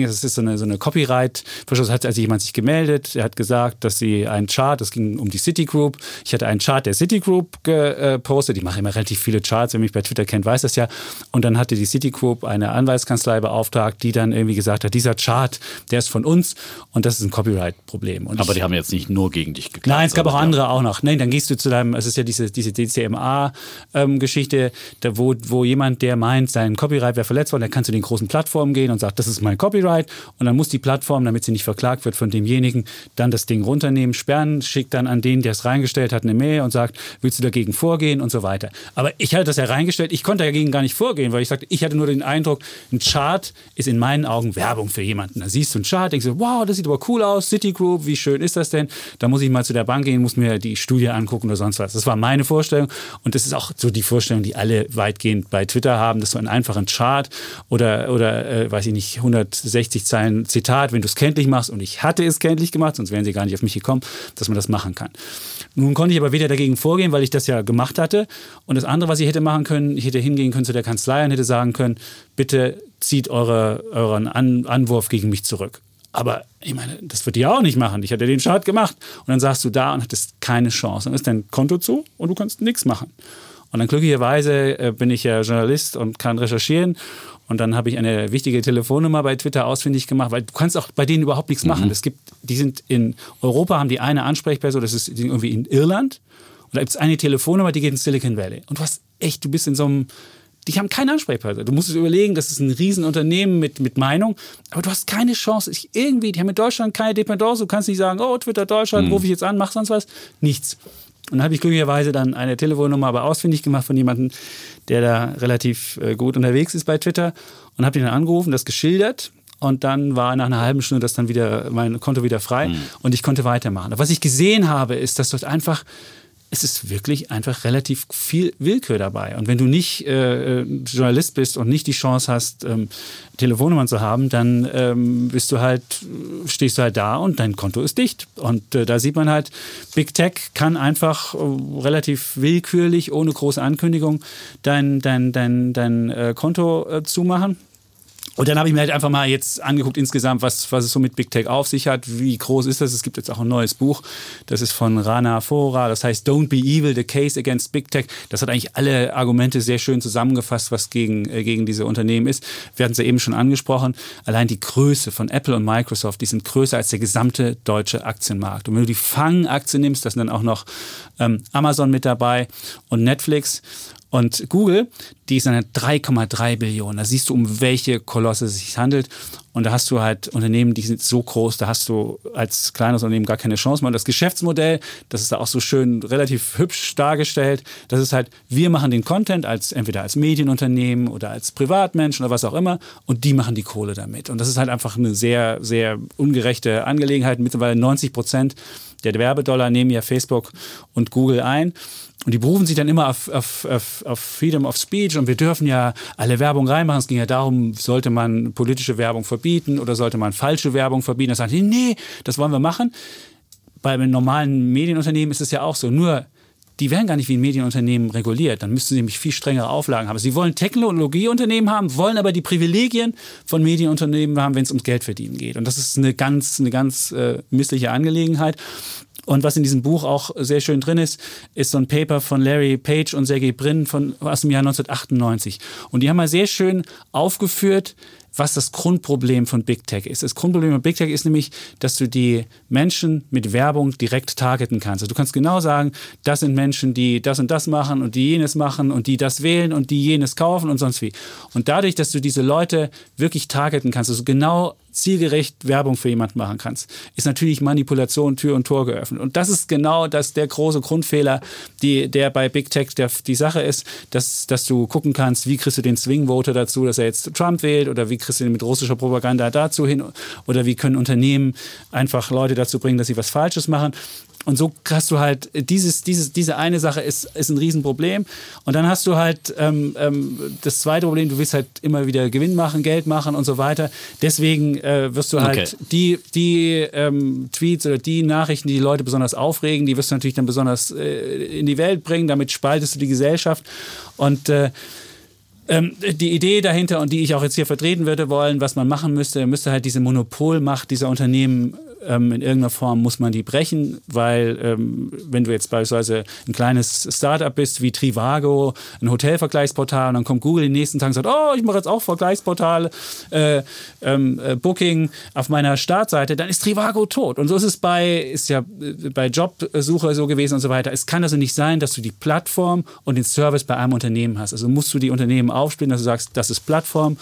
Speaker 4: das ist so eine, so eine Copyright, Verschluss hat also jemand sich gemeldet, er hat gesagt, dass sie einen Chart, das ging um die Citigroup, ich hatte einen Chart der Citigroup gepostet, ich mache immer relativ viele Charts, wer mich bei Twitter kennt, weiß das ja. Und dann hatte die Citigroup eine Anwaltskanzlei beauftragt, die dann irgendwie gesagt hat, dieser Chart, der ist von uns und das ist ein Copyright-Problem.
Speaker 3: Aber die haben jetzt nicht nur gegen dich geklagt.
Speaker 4: Nein, es gab auch andere auch noch. Nein, dann gehst du zu deinem, es ist ja diese, diese DCMA-Geschichte, da wo, wo jemand, der meint, sein Copyright wäre verletzt worden, der kann zu den großen Plattformen gehen und sagt, das ist mein Copyright. Und dann muss die Plattform, damit sie nicht verklagt wird von demjenigen, dann das Ding runternehmen, sperren, schickt dann an den, der es reingestellt hat, eine Mail und sagt, willst du dagegen vorgehen und so weiter. Aber ich hatte das ja reingestellt, ich konnte dagegen gar nicht vorgehen, weil ich sagte, ich hatte nur den Eindruck, ein Chart ist in meinen Augen Werbung für jemanden. Da siehst du einen Chart, denkst du, wow, das sieht aber cool aus, Citigroup, wie schön ist das denn? Da muss ich mal zu der Bank gehen, muss mir die Studie angucken oder sonst was. Das war meine Vorstellung und das ist auch so die Vorstellung, die alle weitgehend bei Twitter haben, dass du einen einfachen Chart oder, oder äh, weiß ich nicht, 160 Zeilen Zitat, wenn du es kenntlich machst und ich hatte es kenntlich gemacht, sonst wären sie gar nicht auf mich gekommen, dass man das machen kann. Nun konnte ich aber weder dagegen vorgehen, weil ich das ja gemacht hatte und das andere, was ich hätte machen können, ich hätte hingehen können zu der Kanzlei und hätte sagen können, bitte zieht eure, euren An Anwurf gegen mich zurück. Aber ich meine, das wird die auch nicht machen. Ich hatte den Chart gemacht. Und dann saßt du da und hattest keine Chance. Dann ist dein Konto zu und du kannst nichts machen. Und dann glücklicherweise äh, bin ich ja Journalist und kann recherchieren. Und dann habe ich eine wichtige Telefonnummer bei Twitter ausfindig gemacht, weil du kannst auch bei denen überhaupt nichts machen. Es gibt, die sind in Europa, haben die eine Ansprechperson, das ist irgendwie in Irland. Und da gibt es eine Telefonnummer, die geht in Silicon Valley. Und du hast echt, du bist in so einem die haben keine Ansprechpartner. Du musst es überlegen, das ist ein Riesenunternehmen mit, mit Meinung, aber du hast keine Chance. Ich, irgendwie, die haben in Deutschland keine Dependance. Du kannst nicht sagen, oh, Twitter Deutschland, rufe ich jetzt an, mach sonst was. Nichts. Und dann habe ich glücklicherweise dann eine Telefonnummer aber ausfindig gemacht von jemandem, der da relativ äh, gut unterwegs ist bei Twitter und habe ihn dann angerufen, das geschildert. Und dann war nach einer halben Stunde das dann wieder, mein Konto wieder frei und ich konnte weitermachen. Aber was ich gesehen habe, ist, dass dort einfach es ist wirklich einfach relativ viel Willkür dabei. Und wenn du nicht äh, Journalist bist und nicht die Chance hast, ähm, Telefonnummern zu haben, dann ähm, bist du halt, stehst du halt da und dein Konto ist dicht. Und äh, da sieht man halt, Big Tech kann einfach äh, relativ willkürlich, ohne große Ankündigung, dein, dein, dein, dein äh, Konto äh, zumachen. Und dann habe ich mir halt einfach mal jetzt angeguckt insgesamt, was, was es so mit Big Tech auf sich hat. Wie groß ist das? Es gibt jetzt auch ein neues Buch. Das ist von Rana Fora. Das heißt Don't Be Evil, The Case Against Big Tech. Das hat eigentlich alle Argumente sehr schön zusammengefasst, was gegen, äh, gegen diese Unternehmen ist. Wir hatten es ja eben schon angesprochen. Allein die Größe von Apple und Microsoft, die sind größer als der gesamte deutsche Aktienmarkt. Und wenn du die Fang-Aktie nimmst, da sind dann auch noch ähm, Amazon mit dabei und Netflix. Und Google, die ist dann 3,3 Billionen. Da siehst du, um welche Kolosse es sich handelt. Und da hast du halt Unternehmen, die sind so groß, da hast du als kleines Unternehmen gar keine Chance mehr. Und das Geschäftsmodell, das ist da auch so schön relativ hübsch dargestellt. Das ist halt, wir machen den Content als entweder als Medienunternehmen oder als Privatmensch oder was auch immer. Und die machen die Kohle damit. Und das ist halt einfach eine sehr, sehr ungerechte Angelegenheit. Mittlerweile 90 Prozent der Werbedollar nehmen ja Facebook und Google ein. Und die berufen sich dann immer auf, auf, auf, auf Freedom of Speech und wir dürfen ja alle Werbung reinmachen. Es ging ja darum, sollte man politische Werbung verbieten oder sollte man falsche Werbung verbieten. Da sagen die, nee, das wollen wir machen. Bei einem normalen Medienunternehmen ist es ja auch so. Nur die werden gar nicht wie ein Medienunternehmen reguliert. Dann müssten sie nämlich viel strengere Auflagen haben. Sie wollen Technologieunternehmen haben, wollen aber die Privilegien von Medienunternehmen haben, wenn es ums Geldverdienen geht. Und das ist eine ganz, eine ganz äh, missliche Angelegenheit. Und was in diesem Buch auch sehr schön drin ist, ist so ein Paper von Larry Page und Sergey Brin von, aus dem Jahr 1998. Und die haben mal sehr schön aufgeführt, was das Grundproblem von Big Tech ist. Das Grundproblem von Big Tech ist nämlich, dass du die Menschen mit Werbung direkt targeten kannst. Also du kannst genau sagen, das sind Menschen, die das und das machen und die jenes machen und die das wählen und die jenes kaufen und sonst wie. Und dadurch, dass du diese Leute wirklich targeten kannst, also genau zielgerecht Werbung für jemanden machen kannst, ist natürlich Manipulation Tür und Tor geöffnet. Und das ist genau das, der große Grundfehler, die, der bei Big Tech der, die Sache ist, dass, dass du gucken kannst, wie kriegst du den Swing-Voter dazu, dass er jetzt Trump wählt oder wie kriegst du den mit russischer Propaganda dazu hin oder wie können Unternehmen einfach Leute dazu bringen, dass sie was Falsches machen. Und so hast du halt, dieses, dieses, diese eine Sache ist, ist ein Riesenproblem. Und dann hast du halt ähm, ähm, das zweite Problem, du willst halt immer wieder Gewinn machen, Geld machen und so weiter. Deswegen äh, wirst du halt
Speaker 3: Okay.
Speaker 4: die, die ähm, Tweets oder die Nachrichten, die die Leute besonders aufregen, die wirst du natürlich dann besonders äh, in die Welt bringen. Damit spaltest du die Gesellschaft. Und äh, ähm, die Idee dahinter und die ich auch jetzt hier vertreten würde wollen, was man machen müsste, müsste halt diese Monopolmacht dieser Unternehmen ähm, in irgendeiner Form muss man die brechen, weil ähm, wenn du jetzt beispielsweise ein kleines Startup bist wie Trivago, ein Hotelvergleichsportal und dann kommt Google den nächsten Tag und sagt, oh, ich mache jetzt auch Vergleichsportal, äh, ähm, äh, Booking auf meiner Startseite, dann ist Trivago tot. Und so ist es bei, ist ja äh, bei Jobsuche so gewesen und so weiter. Es kann also nicht sein, dass du die Plattform und den Service bei einem Unternehmen hast. Also musst du die Unternehmen aufspielen, dass du sagst, das ist Plattform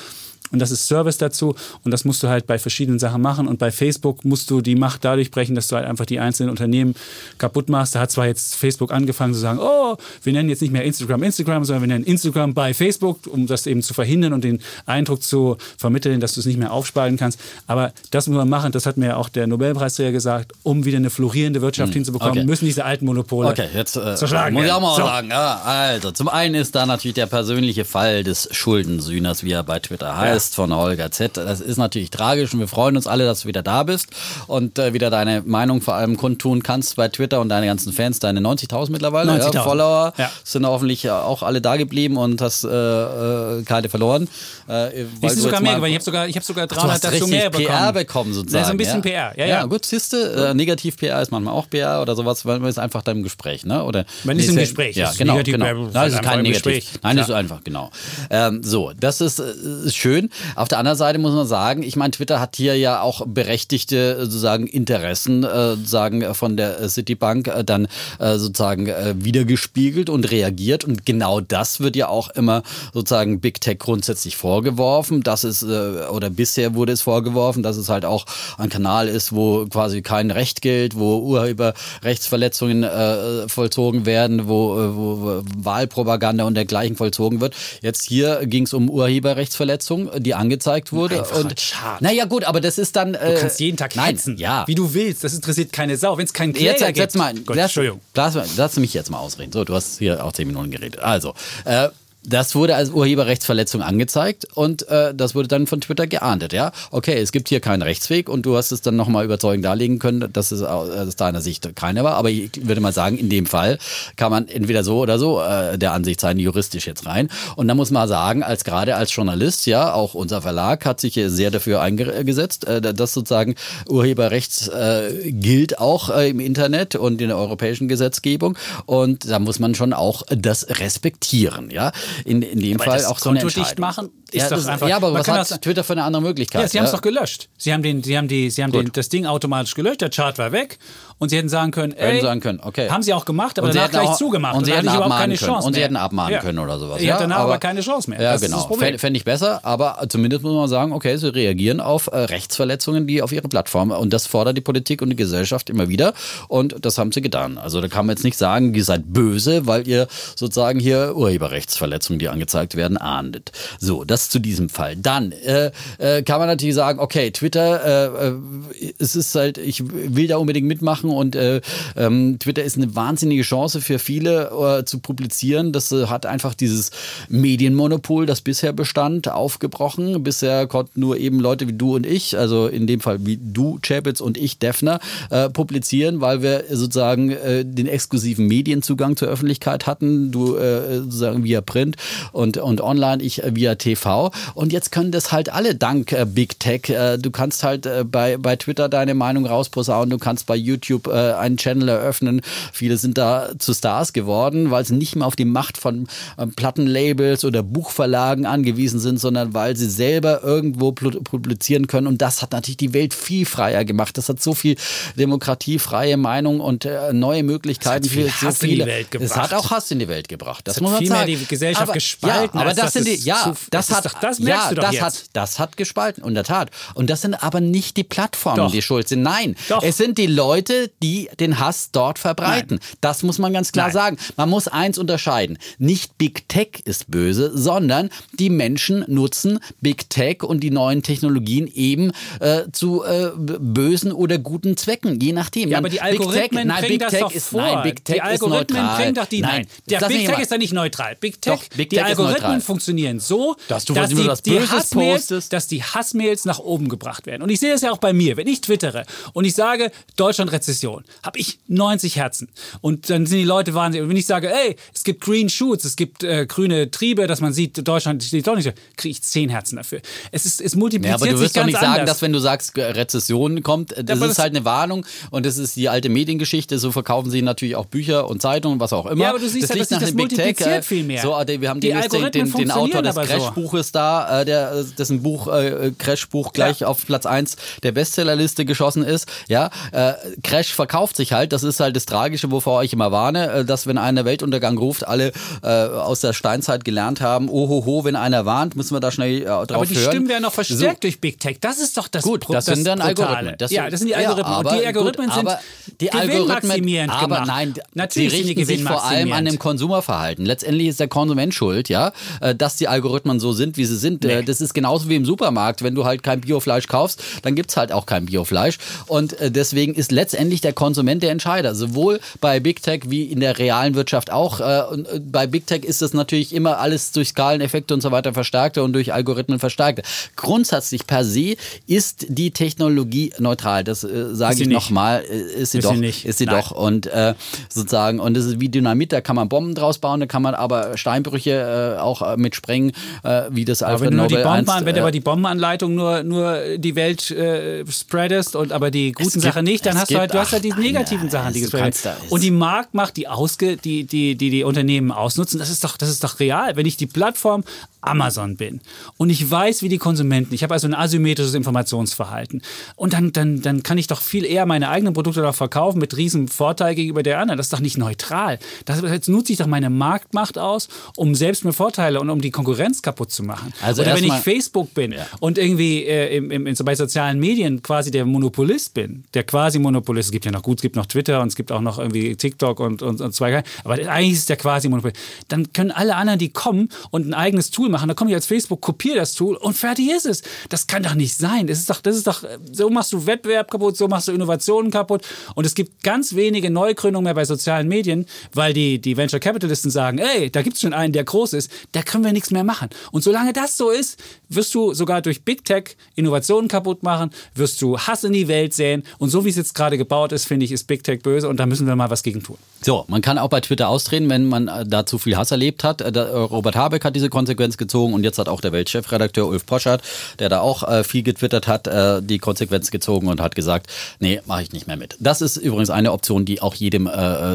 Speaker 4: und das ist Service dazu und das musst du halt bei verschiedenen Sachen machen und bei Facebook musst du die Macht dadurch brechen, dass du halt einfach die einzelnen Unternehmen kaputt machst. Da hat zwar jetzt Facebook angefangen zu sagen, oh, wir nennen jetzt nicht mehr Instagram Instagram, sondern wir nennen Instagram bei Facebook, um das eben zu verhindern und den Eindruck zu vermitteln, dass du es nicht mehr aufspalten kannst. Aber das muss man machen, das hat mir ja auch der Nobelpreisträger gesagt, um wieder eine florierende Wirtschaft hinzubekommen,
Speaker 3: okay.
Speaker 4: müssen diese alten Monopole
Speaker 3: Okay, jetzt äh,
Speaker 4: zerschlagen
Speaker 3: muss ich auch mal
Speaker 4: So.
Speaker 3: sagen. Ja, also, zum einen ist da natürlich der persönliche Fall des Schuldensühners, wie er bei Twitter heißt, von Holger Z. Das ist natürlich tragisch und wir freuen uns alle, dass du wieder da bist und äh, wieder deine Meinung vor allem kundtun kannst bei Twitter und deine ganzen Fans, deine 90.000 mittlerweile,
Speaker 4: 90.000.
Speaker 3: ja, Follower,
Speaker 4: Ja.
Speaker 3: sind hoffentlich auch alle da geblieben und hast äh, äh, keine verloren. Äh,
Speaker 4: Ich sogar mehr, weil ich habe sogar, ich hab sogar
Speaker 3: Du
Speaker 4: 300
Speaker 3: hast
Speaker 4: dazu
Speaker 3: richtig
Speaker 4: mehr bekommen.
Speaker 3: PR bekommen sozusagen.
Speaker 4: Ja, so ein bisschen
Speaker 3: ja.
Speaker 4: PR. Ja, ja.
Speaker 3: gut, siehste, äh, Negativ-PR ist manchmal auch PR oder sowas, weil man ist einfach da im Gespräch, ne? Oder
Speaker 4: Man ist
Speaker 3: Nee,
Speaker 4: im
Speaker 3: ja-
Speaker 4: Gespräch.
Speaker 3: Ja,
Speaker 4: Das ist
Speaker 3: genau,
Speaker 4: Negativ-
Speaker 3: genau. Nein,
Speaker 4: ist
Speaker 3: das ist
Speaker 4: einfach
Speaker 3: kein
Speaker 4: im
Speaker 3: Negativ.
Speaker 4: Gespräch.
Speaker 3: Nein, das ist einfach, genau. Ähm, so, das ist, äh, ist schön. Auf der anderen Seite muss man sagen, ich meine, Twitter hat hier ja auch berechtigte äh, sozusagen Interessen äh, sozusagen äh, von der Citibank dann sozusagen wiedergespiegelt und reagiert. Und genau das wird ja auch immer sozusagen Big Tech grundsätzlich vorgeworfen. Das ist, oder bisher wurde es vorgeworfen, dass es halt auch ein Kanal ist, wo quasi kein Recht gilt, wo Urheberrechtsverletzungen äh, vollzogen werden, wo, wo Wahlpropaganda und dergleichen vollzogen wird. Jetzt hier ging es um Urheberrechtsverletzung, die angezeigt wurde.
Speaker 4: Einfach
Speaker 3: und
Speaker 4: schade.
Speaker 3: naja gut, aber das ist dann. Äh,
Speaker 4: Du kannst jeden Tag
Speaker 3: nein,
Speaker 4: hetzen,
Speaker 3: ja.
Speaker 4: wie du willst. Das interessiert keine Sau. Wenn es keinen Kläger
Speaker 3: Jetzt
Speaker 4: gibt.
Speaker 3: mal,
Speaker 4: Gott,
Speaker 3: lass,
Speaker 4: Entschuldigung.
Speaker 3: lass, lass mich jetzt mal ausreden. So, du hast hier auch zehn Minuten geredet. Also, äh, das wurde als Urheberrechtsverletzung angezeigt und äh, das wurde dann von Twitter geahndet, ja. Okay, es gibt hier keinen Rechtsweg und du hast es dann nochmal überzeugend darlegen können, dass es aus deiner Sicht keiner war. Aber ich würde mal sagen, in dem Fall kann man entweder so oder so äh, der Ansicht sein, juristisch jetzt rein. Und da muss man sagen, als gerade als Journalist, ja, auch unser Verlag hat sich hier sehr dafür eingesetzt, äh, dass sozusagen Urheberrechts äh, gilt auch äh, im Internet und in der europäischen Gesetzgebung. Und da muss man schon auch das respektieren, ja. In, in dem
Speaker 4: Aber
Speaker 3: Fall
Speaker 4: das
Speaker 3: auch so eine
Speaker 4: Konto dicht machen ist
Speaker 3: ja,
Speaker 4: doch
Speaker 3: das,
Speaker 4: einfach-
Speaker 3: Ja, aber was hat
Speaker 4: das-
Speaker 3: Twitter für eine andere Möglichkeit?
Speaker 4: Ja, sie haben es doch gelöscht. Sie haben, den, sie haben, die, sie haben den, das Ding automatisch gelöscht, der Chart war weg und sie hätten sagen können, ey,
Speaker 3: sagen können, okay.
Speaker 4: haben sie auch gemacht, aber
Speaker 3: Und sie
Speaker 4: danach
Speaker 3: hätten
Speaker 4: gleich
Speaker 3: auch-
Speaker 4: zugemacht.
Speaker 3: und sie hätten
Speaker 4: überhaupt keine
Speaker 3: können.
Speaker 4: Chance
Speaker 3: Und sie
Speaker 4: mehr.
Speaker 3: hätten abmahnen können oder sowas.
Speaker 4: Ich
Speaker 3: ja,
Speaker 4: danach aber, keine Chance mehr.
Speaker 3: Ja,
Speaker 4: das
Speaker 3: genau. Fände fänd ich besser, aber zumindest muss man sagen, okay, sie reagieren auf äh, Rechtsverletzungen, die auf ihre Plattform und das fordert die Politik und die Gesellschaft immer wieder und das haben sie getan. Also da kann man jetzt nicht sagen, ihr seid böse, weil ihr sozusagen hier Urheberrechtsverletzungen Verletzungen, die angezeigt werden, ahndet. So, das zu diesem Fall. Dann äh, äh, kann man natürlich sagen, okay, Twitter, äh, äh, es ist halt, ich will da unbedingt mitmachen und äh, ähm, Twitter ist eine wahnsinnige Chance für viele äh, zu publizieren. Das äh, hat einfach dieses Medienmonopol, das bisher bestand, aufgebrochen. Bisher konnten nur eben Leute wie du und ich, also in dem Fall wie du, Chapitz und ich, Defner, äh, publizieren, weil wir sozusagen äh, den exklusiven Medienzugang zur Öffentlichkeit hatten. Du äh, sozusagen via Print und, und online, ich via TV. Und jetzt können das halt alle dank Big Tech. Du kannst halt bei, bei Twitter deine Meinung rausposaunen, du kannst bei YouTube äh, einen Channel eröffnen. Viele sind da zu Stars geworden, weil sie nicht mehr auf die Macht von äh, Plattenlabels oder Buchverlagen angewiesen sind, sondern weil sie selber irgendwo publizieren können. Und das hat natürlich die Welt viel freier gemacht. Das hat so viel Demokratie, freie Meinung und äh, neue Möglichkeiten
Speaker 4: viel
Speaker 3: für so
Speaker 4: Hass in die
Speaker 3: viele.
Speaker 4: Welt
Speaker 3: Es
Speaker 4: gebracht.
Speaker 3: hat auch Hass in die Welt gebracht. Das
Speaker 4: hat
Speaker 3: muss man
Speaker 4: viel mehr
Speaker 3: sagen.
Speaker 4: die Gesellschaft
Speaker 3: aber,
Speaker 4: gespalten,
Speaker 3: Ja, aber das
Speaker 4: dass
Speaker 3: sind die,
Speaker 4: es
Speaker 3: ja, das
Speaker 4: das
Speaker 3: hat,
Speaker 4: doch- das
Speaker 3: ja, das
Speaker 4: jetzt.
Speaker 3: hat, das hat gespalten, in der Tat. Und das sind aber nicht die Plattformen,
Speaker 4: Doch.
Speaker 3: die schuld sind. Nein,
Speaker 4: Doch.
Speaker 3: es sind die Leute, die den Hass dort verbreiten. Das muss man ganz klar
Speaker 4: Nein.
Speaker 3: sagen. Man muss eins unterscheiden. Nicht Big Tech ist böse, sondern die Menschen nutzen Big Tech und die neuen Technologien eben äh, zu äh, bösen oder guten Zwecken, je nachdem.
Speaker 4: Ja, aber die
Speaker 3: Big Tech-
Speaker 4: Algorithmen
Speaker 3: nein,
Speaker 4: bringen
Speaker 3: Big
Speaker 4: das
Speaker 3: Tech
Speaker 4: doch
Speaker 3: ist,
Speaker 4: vor.
Speaker 3: Nein, Big Tech
Speaker 4: die Algorithmen
Speaker 3: ist neutral.
Speaker 4: bringen doch die. Nein, der
Speaker 3: das
Speaker 4: Big Tech ist da nicht neutral. Big Tech,
Speaker 3: Doch, Big
Speaker 4: die
Speaker 3: Tech
Speaker 4: Algorithmen funktionieren so,
Speaker 3: Dass du,
Speaker 4: dass, die,
Speaker 3: was
Speaker 4: die Hassmails, dass die Hassmails nach oben gebracht werden. Und ich sehe es ja auch bei mir. Wenn ich twittere und ich sage, Deutschland Rezession, habe ich 90 Herzen. Und dann sind die Leute wahnsinnig. Und wenn ich sage, ey, es gibt Green Shoots, es gibt äh, grüne Triebe, dass man sieht, Deutschland steht doch nicht, kriege ich 10 Herzen dafür. Es, ist, es multipliziert
Speaker 3: Ja, aber du wirst doch nicht sagen,
Speaker 4: anders.
Speaker 3: dass wenn du sagst, Rezession kommt, äh, das
Speaker 4: aber
Speaker 3: ist
Speaker 4: das-
Speaker 3: halt eine Warnung und das ist die alte Mediengeschichte. So verkaufen sie natürlich auch Bücher und Zeitungen, was auch immer.
Speaker 4: Ja, aber du siehst ja,
Speaker 3: liegt
Speaker 4: dass sich das
Speaker 3: Big Tech,
Speaker 4: multipliziert
Speaker 3: äh,
Speaker 4: viel mehr.
Speaker 3: So, äh, wir haben
Speaker 4: Die
Speaker 3: den, den, den, Autor des
Speaker 4: aber so.
Speaker 3: Crash-Buches da, äh, der, äh, dessen Buch, Crash-Buch gleich
Speaker 4: Ja.
Speaker 3: auf Platz 1 der Bestsellerliste geschossen ist. Ja, äh, Crash verkauft sich halt. Das ist halt das Tragische, wovor ich immer warne, äh, dass wenn einer Weltuntergang ruft, alle äh, aus der Steinzeit gelernt haben, ohoho, wenn einer warnt, müssen wir da schnell äh, drauf
Speaker 4: Aber die
Speaker 3: hören.
Speaker 4: Stimmen werden noch verstärkt
Speaker 3: So.
Speaker 4: durch Big Tech. Das ist doch das
Speaker 3: Gut,
Speaker 4: Pro-
Speaker 3: das sind dann
Speaker 4: Brutale.
Speaker 3: Algorithmen. Das
Speaker 4: ja,
Speaker 3: sind-
Speaker 4: das sind die
Speaker 3: ja,
Speaker 4: Algorithmen.
Speaker 3: aber
Speaker 4: und die Algorithmen
Speaker 3: gut,
Speaker 4: sind
Speaker 3: aber die Algorithmen, aber
Speaker 4: gemacht.
Speaker 3: nein,
Speaker 4: Natürlich
Speaker 3: sie
Speaker 4: sind die
Speaker 3: richten sich vor allem an dem. Konsumerverhalten. Letztendlich ist der Konsument schuld, ja, äh, dass die Algorithmen so sind, wie sie sind. Äh, Das ist genauso wie im Supermarkt. Wenn du halt kein Biofleisch kaufst, dann gibt's halt auch kein Biofleisch. Und deswegen ist letztendlich der Konsument der Entscheider. Sowohl bei Big Tech wie in der realen Wirtschaft auch. Äh, Und äh, bei Big Tech ist das natürlich immer alles durch Skaleneffekte und so weiter verstärkter und durch Algorithmen verstärkter. Grundsätzlich per se ist die Technologie neutral. Das äh, sage
Speaker 4: sie
Speaker 3: ich nochmal. Äh, ist sie
Speaker 4: Ist
Speaker 3: doch.
Speaker 4: sie nicht.
Speaker 3: Ist sie
Speaker 4: Nein.
Speaker 3: doch. Und äh, sozusagen, und das ist wie Dynamit, da kann man Bomben draus bauen, da kann man aber Steinbrüche äh, auch mit sprengen, wie das
Speaker 4: Aber
Speaker 3: Alfred
Speaker 4: wenn du nur die
Speaker 3: Nobel
Speaker 4: Bomben,
Speaker 3: einst,
Speaker 4: wenn du aber die Bombenanleitung nur, nur die Welt spreadest und aber die guten
Speaker 3: gibt-
Speaker 4: Sachen nicht, dann hast du halt, du hast halt die
Speaker 3: ach,
Speaker 4: negativen
Speaker 3: nein,
Speaker 4: Sachen, die
Speaker 3: kannst
Speaker 4: werden. Und die Marktmacht, die ausge, die, die, die die Unternehmen ausnutzen, das ist doch, das ist doch real. Wenn ich die Plattform Amazon bin und ich weiß, wie die Konsumenten, ich habe also ein asymmetrisches Informationsverhalten und dann, dann, dann kann ich doch viel eher meine eigenen Produkte doch verkaufen mit riesen Vorteil gegenüber der anderen. Das ist doch nicht neutral. Das, jetzt nutze ich doch meine Marktmacht aus, um selbst mir Vorteile und um die Konkurrenz kaputt zu machen.
Speaker 3: Also
Speaker 4: Oder wenn ich Facebook bin und irgendwie äh, im, im, in, bei sozialen Medien quasi der Monopolist bin, der quasi Monopolist, gibt ja noch gut, es gibt noch Twitter und es gibt auch noch irgendwie TikTok und, und, und zwei, aber eigentlich ist es der quasi Monopolist. Dann können alle anderen, die kommen und ein eigenes Tool machen, dann komme ich als Facebook, kopiere das Tool und fertig ist es. Das kann doch nicht sein. Das ist doch, das ist doch, so machst du Wettbewerb kaputt, so machst du Innovationen kaputt und es gibt ganz wenige Neugründungen mehr bei sozialen Medien, weil die, die Venture Capitalisten sagen, ey, da gibt es schon einen, der groß ist, da können wir nichts mehr machen. Und solange das so ist, wirst du sogar durch Big Tech Innovationen kaputt machen, wirst du Hass in die Welt säen. Und so wie es jetzt gerade gebaut ist, finde ich, ist Big Tech böse und da müssen wir mal was gegen tun.
Speaker 3: So, man kann auch bei Twitter austreten, wenn man äh, da zu viel Hass erlebt hat. Äh, äh, Robert Habeck hat diese Konsequenz gezogen und jetzt hat auch der Weltchefredakteur Ulf Poschardt, der da auch viel getwittert hat, die Konsequenz gezogen und hat gesagt, nee, mache ich nicht mehr mit. Das ist übrigens eine Option, die auch jedem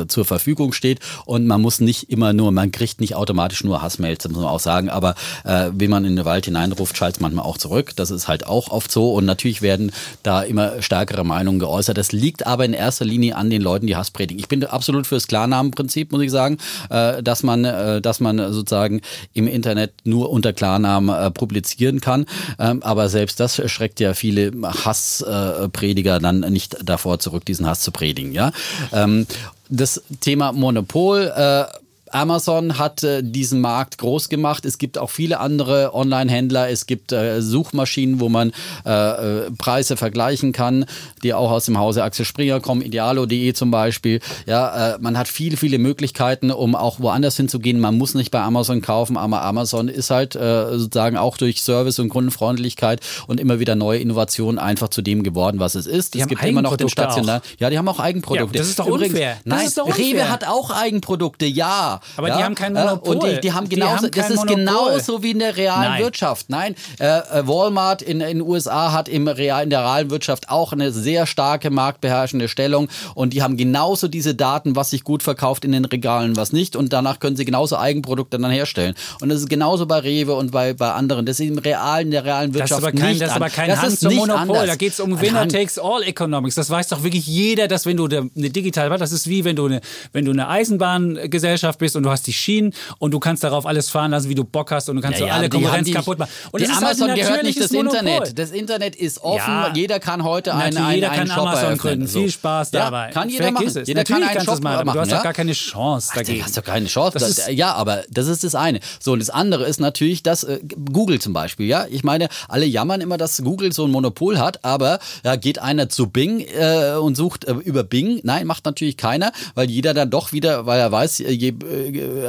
Speaker 3: zur Verfügung steht und man muss nicht immer nur, man kriegt nicht automatisch nur Hassmails, muss man auch sagen, aber äh, wenn man in den Wald hineinruft, schaltet es manchmal auch zurück. Das ist halt auch oft so und natürlich werden da immer stärkere Meinungen geäußert. Das liegt aber in erster Linie an den Leuten, die Hass predigen. Ich bin absolut fürs Klarnamenprinzip, muss ich sagen, äh, dass man, äh, dass man sozusagen im Internet nur unter Klarnamen äh, publizieren kann. Ähm, aber selbst das schreckt ja viele Hassprediger dann nicht davor zurück, diesen Hass zu predigen. Ja. Ähm, das Thema Monopol. Äh, Amazon hat äh, diesen Markt groß gemacht. Es gibt auch viele andere Online-Händler. Es gibt äh, Suchmaschinen, wo man äh, äh, Preise vergleichen kann, die auch aus dem Hause Axel Springer kommen, idealo.de zum Beispiel. Ja, äh, man hat viele, viele Möglichkeiten, um auch woanders hinzugehen. Man muss nicht bei Amazon kaufen, aber Amazon ist halt äh, sozusagen auch durch Service und Kundenfreundlichkeit und immer wieder neue Innovationen einfach zu dem geworden, was es ist.
Speaker 4: Die
Speaker 3: es
Speaker 4: haben
Speaker 3: gibt immer noch
Speaker 4: Eigenprodukte
Speaker 3: stationär. Ja, die haben auch Eigenprodukte.
Speaker 4: Ja, das ist doch
Speaker 3: Übrigens,
Speaker 4: unfair.
Speaker 3: Nein,
Speaker 4: ist doch unfair.
Speaker 3: Rewe hat auch Eigenprodukte, ja.
Speaker 4: Aber
Speaker 3: ja,
Speaker 4: die haben kein Monopol.
Speaker 3: Und die, die haben
Speaker 4: Die
Speaker 3: genauso,
Speaker 4: haben
Speaker 3: das ist
Speaker 4: Monopol.
Speaker 3: genauso wie in der realen
Speaker 4: Nein.
Speaker 3: Wirtschaft. Nein, äh, äh, Walmart in den USA hat im real, in der realen Wirtschaft auch eine sehr starke marktbeherrschende Stellung und die haben genauso diese Daten, was sich gut verkauft in den Regalen, was nicht und danach können sie genauso Eigenprodukte dann herstellen. Und das ist genauso bei Rewe und bei, bei anderen. Das ist im realen, in der realen
Speaker 4: Das
Speaker 3: Wirtschaft
Speaker 4: aber kein,
Speaker 3: nicht
Speaker 4: das ist aber kein
Speaker 3: das ist
Speaker 4: zum Monopol.
Speaker 3: anders.
Speaker 4: Da geht es um Winner takes all Economics. Das weiß doch wirklich jeder, dass wenn du eine digitale, das ist wie wenn du eine, wenn du eine Eisenbahngesellschaft bist und du hast die Schienen und du kannst darauf alles fahren lassen, wie du Bock hast und du kannst so alle
Speaker 3: aber die
Speaker 4: Konkurrenz
Speaker 3: die-
Speaker 4: kaputt machen. Und
Speaker 3: die
Speaker 4: es ist halt
Speaker 3: Amazon gehört nicht das
Speaker 4: Monopol.
Speaker 3: Internet. Das Internet ist offen.
Speaker 4: Ja.
Speaker 3: Jeder kann heute einen, einen,
Speaker 4: jeder
Speaker 3: einen
Speaker 4: kann
Speaker 3: Shop
Speaker 4: Amazon
Speaker 3: eröffnen.
Speaker 4: gründen.
Speaker 3: So.
Speaker 4: Viel Spaß
Speaker 3: ja,
Speaker 4: dabei.
Speaker 3: Kann jeder
Speaker 4: Vergiss
Speaker 3: machen.
Speaker 4: es.
Speaker 3: Jeder
Speaker 4: Natürlich
Speaker 3: kann einen
Speaker 4: du
Speaker 3: Shop
Speaker 4: es machen,
Speaker 3: machen.
Speaker 4: du hast
Speaker 3: ja?
Speaker 4: doch gar keine Chance dagegen.
Speaker 3: hast du keine Chance.
Speaker 4: Das
Speaker 3: Das
Speaker 4: ist-
Speaker 3: ja, aber das ist das eine. So, und das andere ist natürlich, dass äh, Google zum Beispiel, ja, ich meine, alle jammern immer, dass Google so ein Monopol hat, aber ja, geht einer zu Bing äh, und sucht äh, über Bing. Nein, macht natürlich keiner, weil jeder dann doch wieder, weil er weiß, je äh,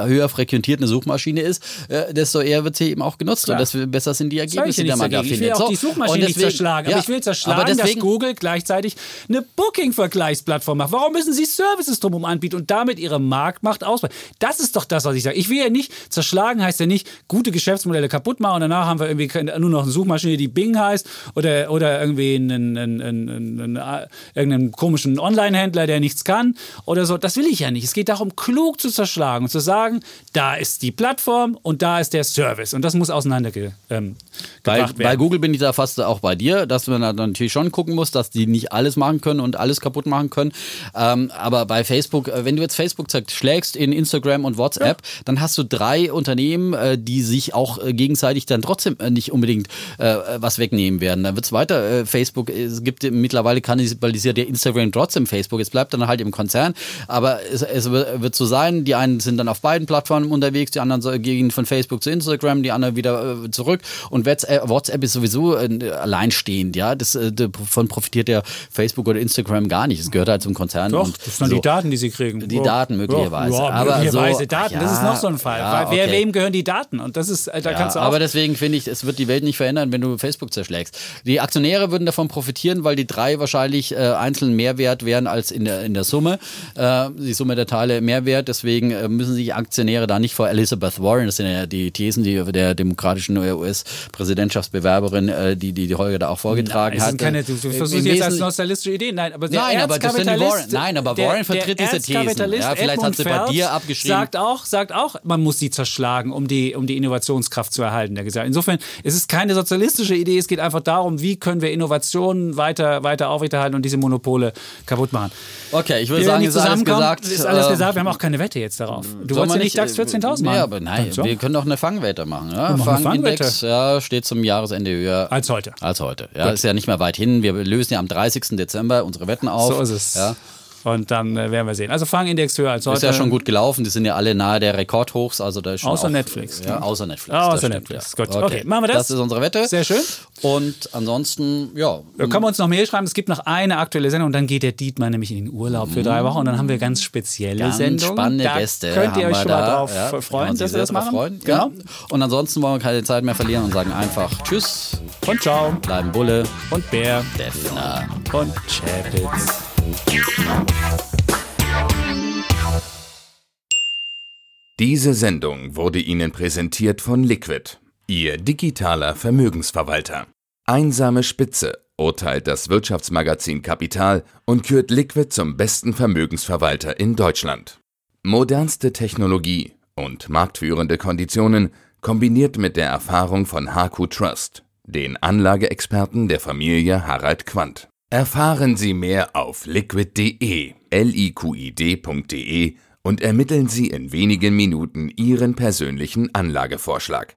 Speaker 3: höher frequentiert eine Suchmaschine ist, äh, desto eher wird sie eben auch genutzt
Speaker 4: Klar.
Speaker 3: und desto besser sind die Ergebnisse, die man da
Speaker 4: dagegen. Ich will
Speaker 3: findet.
Speaker 4: auch
Speaker 3: So,
Speaker 4: die Suchmaschine
Speaker 3: und
Speaker 4: nicht
Speaker 3: deswegen-
Speaker 4: zerschlagen,
Speaker 3: ja,
Speaker 4: aber ich will zerschlagen,
Speaker 3: deswegen,
Speaker 4: dass Google gleichzeitig eine Booking-Vergleichsplattform macht. Warum müssen sie Services drumherum anbieten und damit ihre Marktmacht ausbauen? Das ist doch das, was ich sage. Ich will ja nicht, zerschlagen heißt ja nicht, gute Geschäftsmodelle kaputt machen und danach haben wir irgendwie nur noch eine Suchmaschine, die Bing heißt oder, oder irgendwie einen, einen, einen, irgendeinen komischen Online-Händler, der nichts kann oder so. Das will ich ja nicht. Es geht darum, klug zu zerschlagen und zu sagen, da ist die Plattform und da ist der Service und das muss auseinandergebracht ähm,
Speaker 3: Bei,
Speaker 4: gebracht
Speaker 3: bei
Speaker 4: werden.
Speaker 3: Google bin ich da fast auch bei dir, dass man da natürlich schon gucken muss, dass die nicht alles machen können und alles kaputt machen können. Ähm, aber bei Facebook, äh, wenn du jetzt Facebook schlägst in Instagram und WhatsApp, dann hast du drei Unternehmen, äh, die sich auch äh, gegenseitig dann trotzdem nicht unbedingt äh, was wegnehmen werden. Dann wird es weiter. Facebook, es gibt mittlerweile kannibalisiert ja Instagram trotzdem Facebook. Es bleibt dann halt im Konzern. Aber es, es wird wird so sein, die einen sind dann auf beiden Plattformen unterwegs, die anderen gehen von Facebook zu Instagram, die anderen wieder äh, zurück. Und WhatsApp, WhatsApp ist sowieso äh, alleinstehend, ja. Das, äh, davon profitiert ja Facebook oder Instagram gar nicht. Es gehört halt zum Konzern.
Speaker 4: Doch, das sind
Speaker 3: so.
Speaker 4: die Daten, die sie kriegen.
Speaker 3: Die
Speaker 4: Ja.
Speaker 3: Daten möglicherweise.
Speaker 4: Ja, ja,
Speaker 3: Aber
Speaker 4: möglicherweise
Speaker 3: so-
Speaker 4: Daten.
Speaker 3: ach
Speaker 4: das ist
Speaker 3: ja,
Speaker 4: noch so ein Fall.
Speaker 3: ja,
Speaker 4: Weil wer,
Speaker 3: okay.
Speaker 4: wem gehören die Daten? Und das ist, äh, da kannst du
Speaker 3: Ja,
Speaker 4: auch.
Speaker 3: aber deswegen finde ich, es wird die Welt nicht verändern, wenn du Facebook zerschlägst. Die Aktionäre würden davon profitieren, weil die drei wahrscheinlich äh, einzeln mehr wert wären als in der, in der Summe. Äh, die Summe der Teile mehr wert. Deswegen äh, müssen sich Aktionäre da nicht vor Elizabeth Warren, das sind ja die Thesen die der demokratischen US-Präsidentschaftsbewerberin, äh, die, die die Holger da auch vorgetragen
Speaker 4: das
Speaker 3: hat.
Speaker 4: sind keine, du, du versuchst jetzt als nostalistische Ideen. Nein, aber
Speaker 3: Nein, aber das sind Warren. Nein, aber
Speaker 4: der-
Speaker 3: Warren vertritt
Speaker 4: der
Speaker 3: diese Thesen. Ja, vielleicht hat sie bei dir abgeschrieben.
Speaker 4: Sagt auch, sagt auch, man muss sie zerschlagen, um die, um die Innovationskraft zu erhalten. Der Gesellschaft. Insofern es ist keine sozialistische Idee. Es geht einfach darum, wie können wir Innovationen weiter, weiter aufrechterhalten und diese Monopole kaputt machen.
Speaker 3: Okay, ich würde sagen, ist alles gesagt.
Speaker 4: Ist alles
Speaker 3: Äh,
Speaker 4: gesagt. Wir haben auch keine Wette jetzt darauf. Du
Speaker 3: Soll
Speaker 4: wolltest
Speaker 3: man
Speaker 4: ja nicht DAX
Speaker 3: äh,
Speaker 4: 14.000 machen.
Speaker 3: Ja, aber nein,
Speaker 4: So.
Speaker 3: wir können doch eine Fangwette machen. Ja? Fangindex ja, steht zum Jahresende höher
Speaker 4: Als heute.
Speaker 3: Als heute. Ja, ist ja nicht mehr weit hin. Wir lösen ja am 30. Dezember unsere Wetten auf.
Speaker 4: So ist es.
Speaker 3: Ja.
Speaker 4: Und dann äh, werden wir sehen. Also Fangindex höher als heute.
Speaker 3: Ist ja schon gut gelaufen. Die sind ja alle nahe der Rekordhochs. Also da ist schon
Speaker 4: Außer
Speaker 3: auch,
Speaker 4: Netflix.
Speaker 3: Ja, außer Netflix.
Speaker 4: Außer
Speaker 3: stimmt,
Speaker 4: Netflix.
Speaker 3: Ja.
Speaker 4: Gut. Okay, machen wir das?
Speaker 3: Das ist unsere Wette.
Speaker 4: Sehr schön.
Speaker 3: Und ansonsten, ja.
Speaker 4: Da können wir uns noch mehr schreiben. Es gibt noch eine aktuelle Sendung und dann geht der Dietmar nämlich in den Urlaub für drei Wochen und dann haben wir ganz spezielle
Speaker 3: Ganz
Speaker 4: Sendungen.
Speaker 3: spannende
Speaker 4: da
Speaker 3: Gäste.
Speaker 4: Könnt ihr euch schon mal drauf
Speaker 3: ja,
Speaker 4: freuen, dass wir das machen?
Speaker 3: Freuen.
Speaker 4: Genau.
Speaker 3: Ja. Und ansonsten wollen wir keine Zeit mehr verlieren und sagen einfach Tschüss,
Speaker 4: Und ciao.
Speaker 3: bleiben Bulle,
Speaker 4: Und Bär.
Speaker 3: Defner.
Speaker 4: Und Chapitz.
Speaker 5: Diese Sendung wurde Ihnen präsentiert von Liquid, Ihr digitaler Vermögensverwalter. Einsame Spitze urteilt das Wirtschaftsmagazin Kapital und kürt Liquid zum besten Vermögensverwalter in Deutschland. Modernste Technologie und marktführende Konditionen kombiniert mit der Erfahrung von HQ Trust, den Anlageexperten der Familie Harald Quandt. Erfahren Sie mehr auf liquid.de, liqid.de und ermitteln Sie in wenigen Minuten Ihren persönlichen Anlagevorschlag.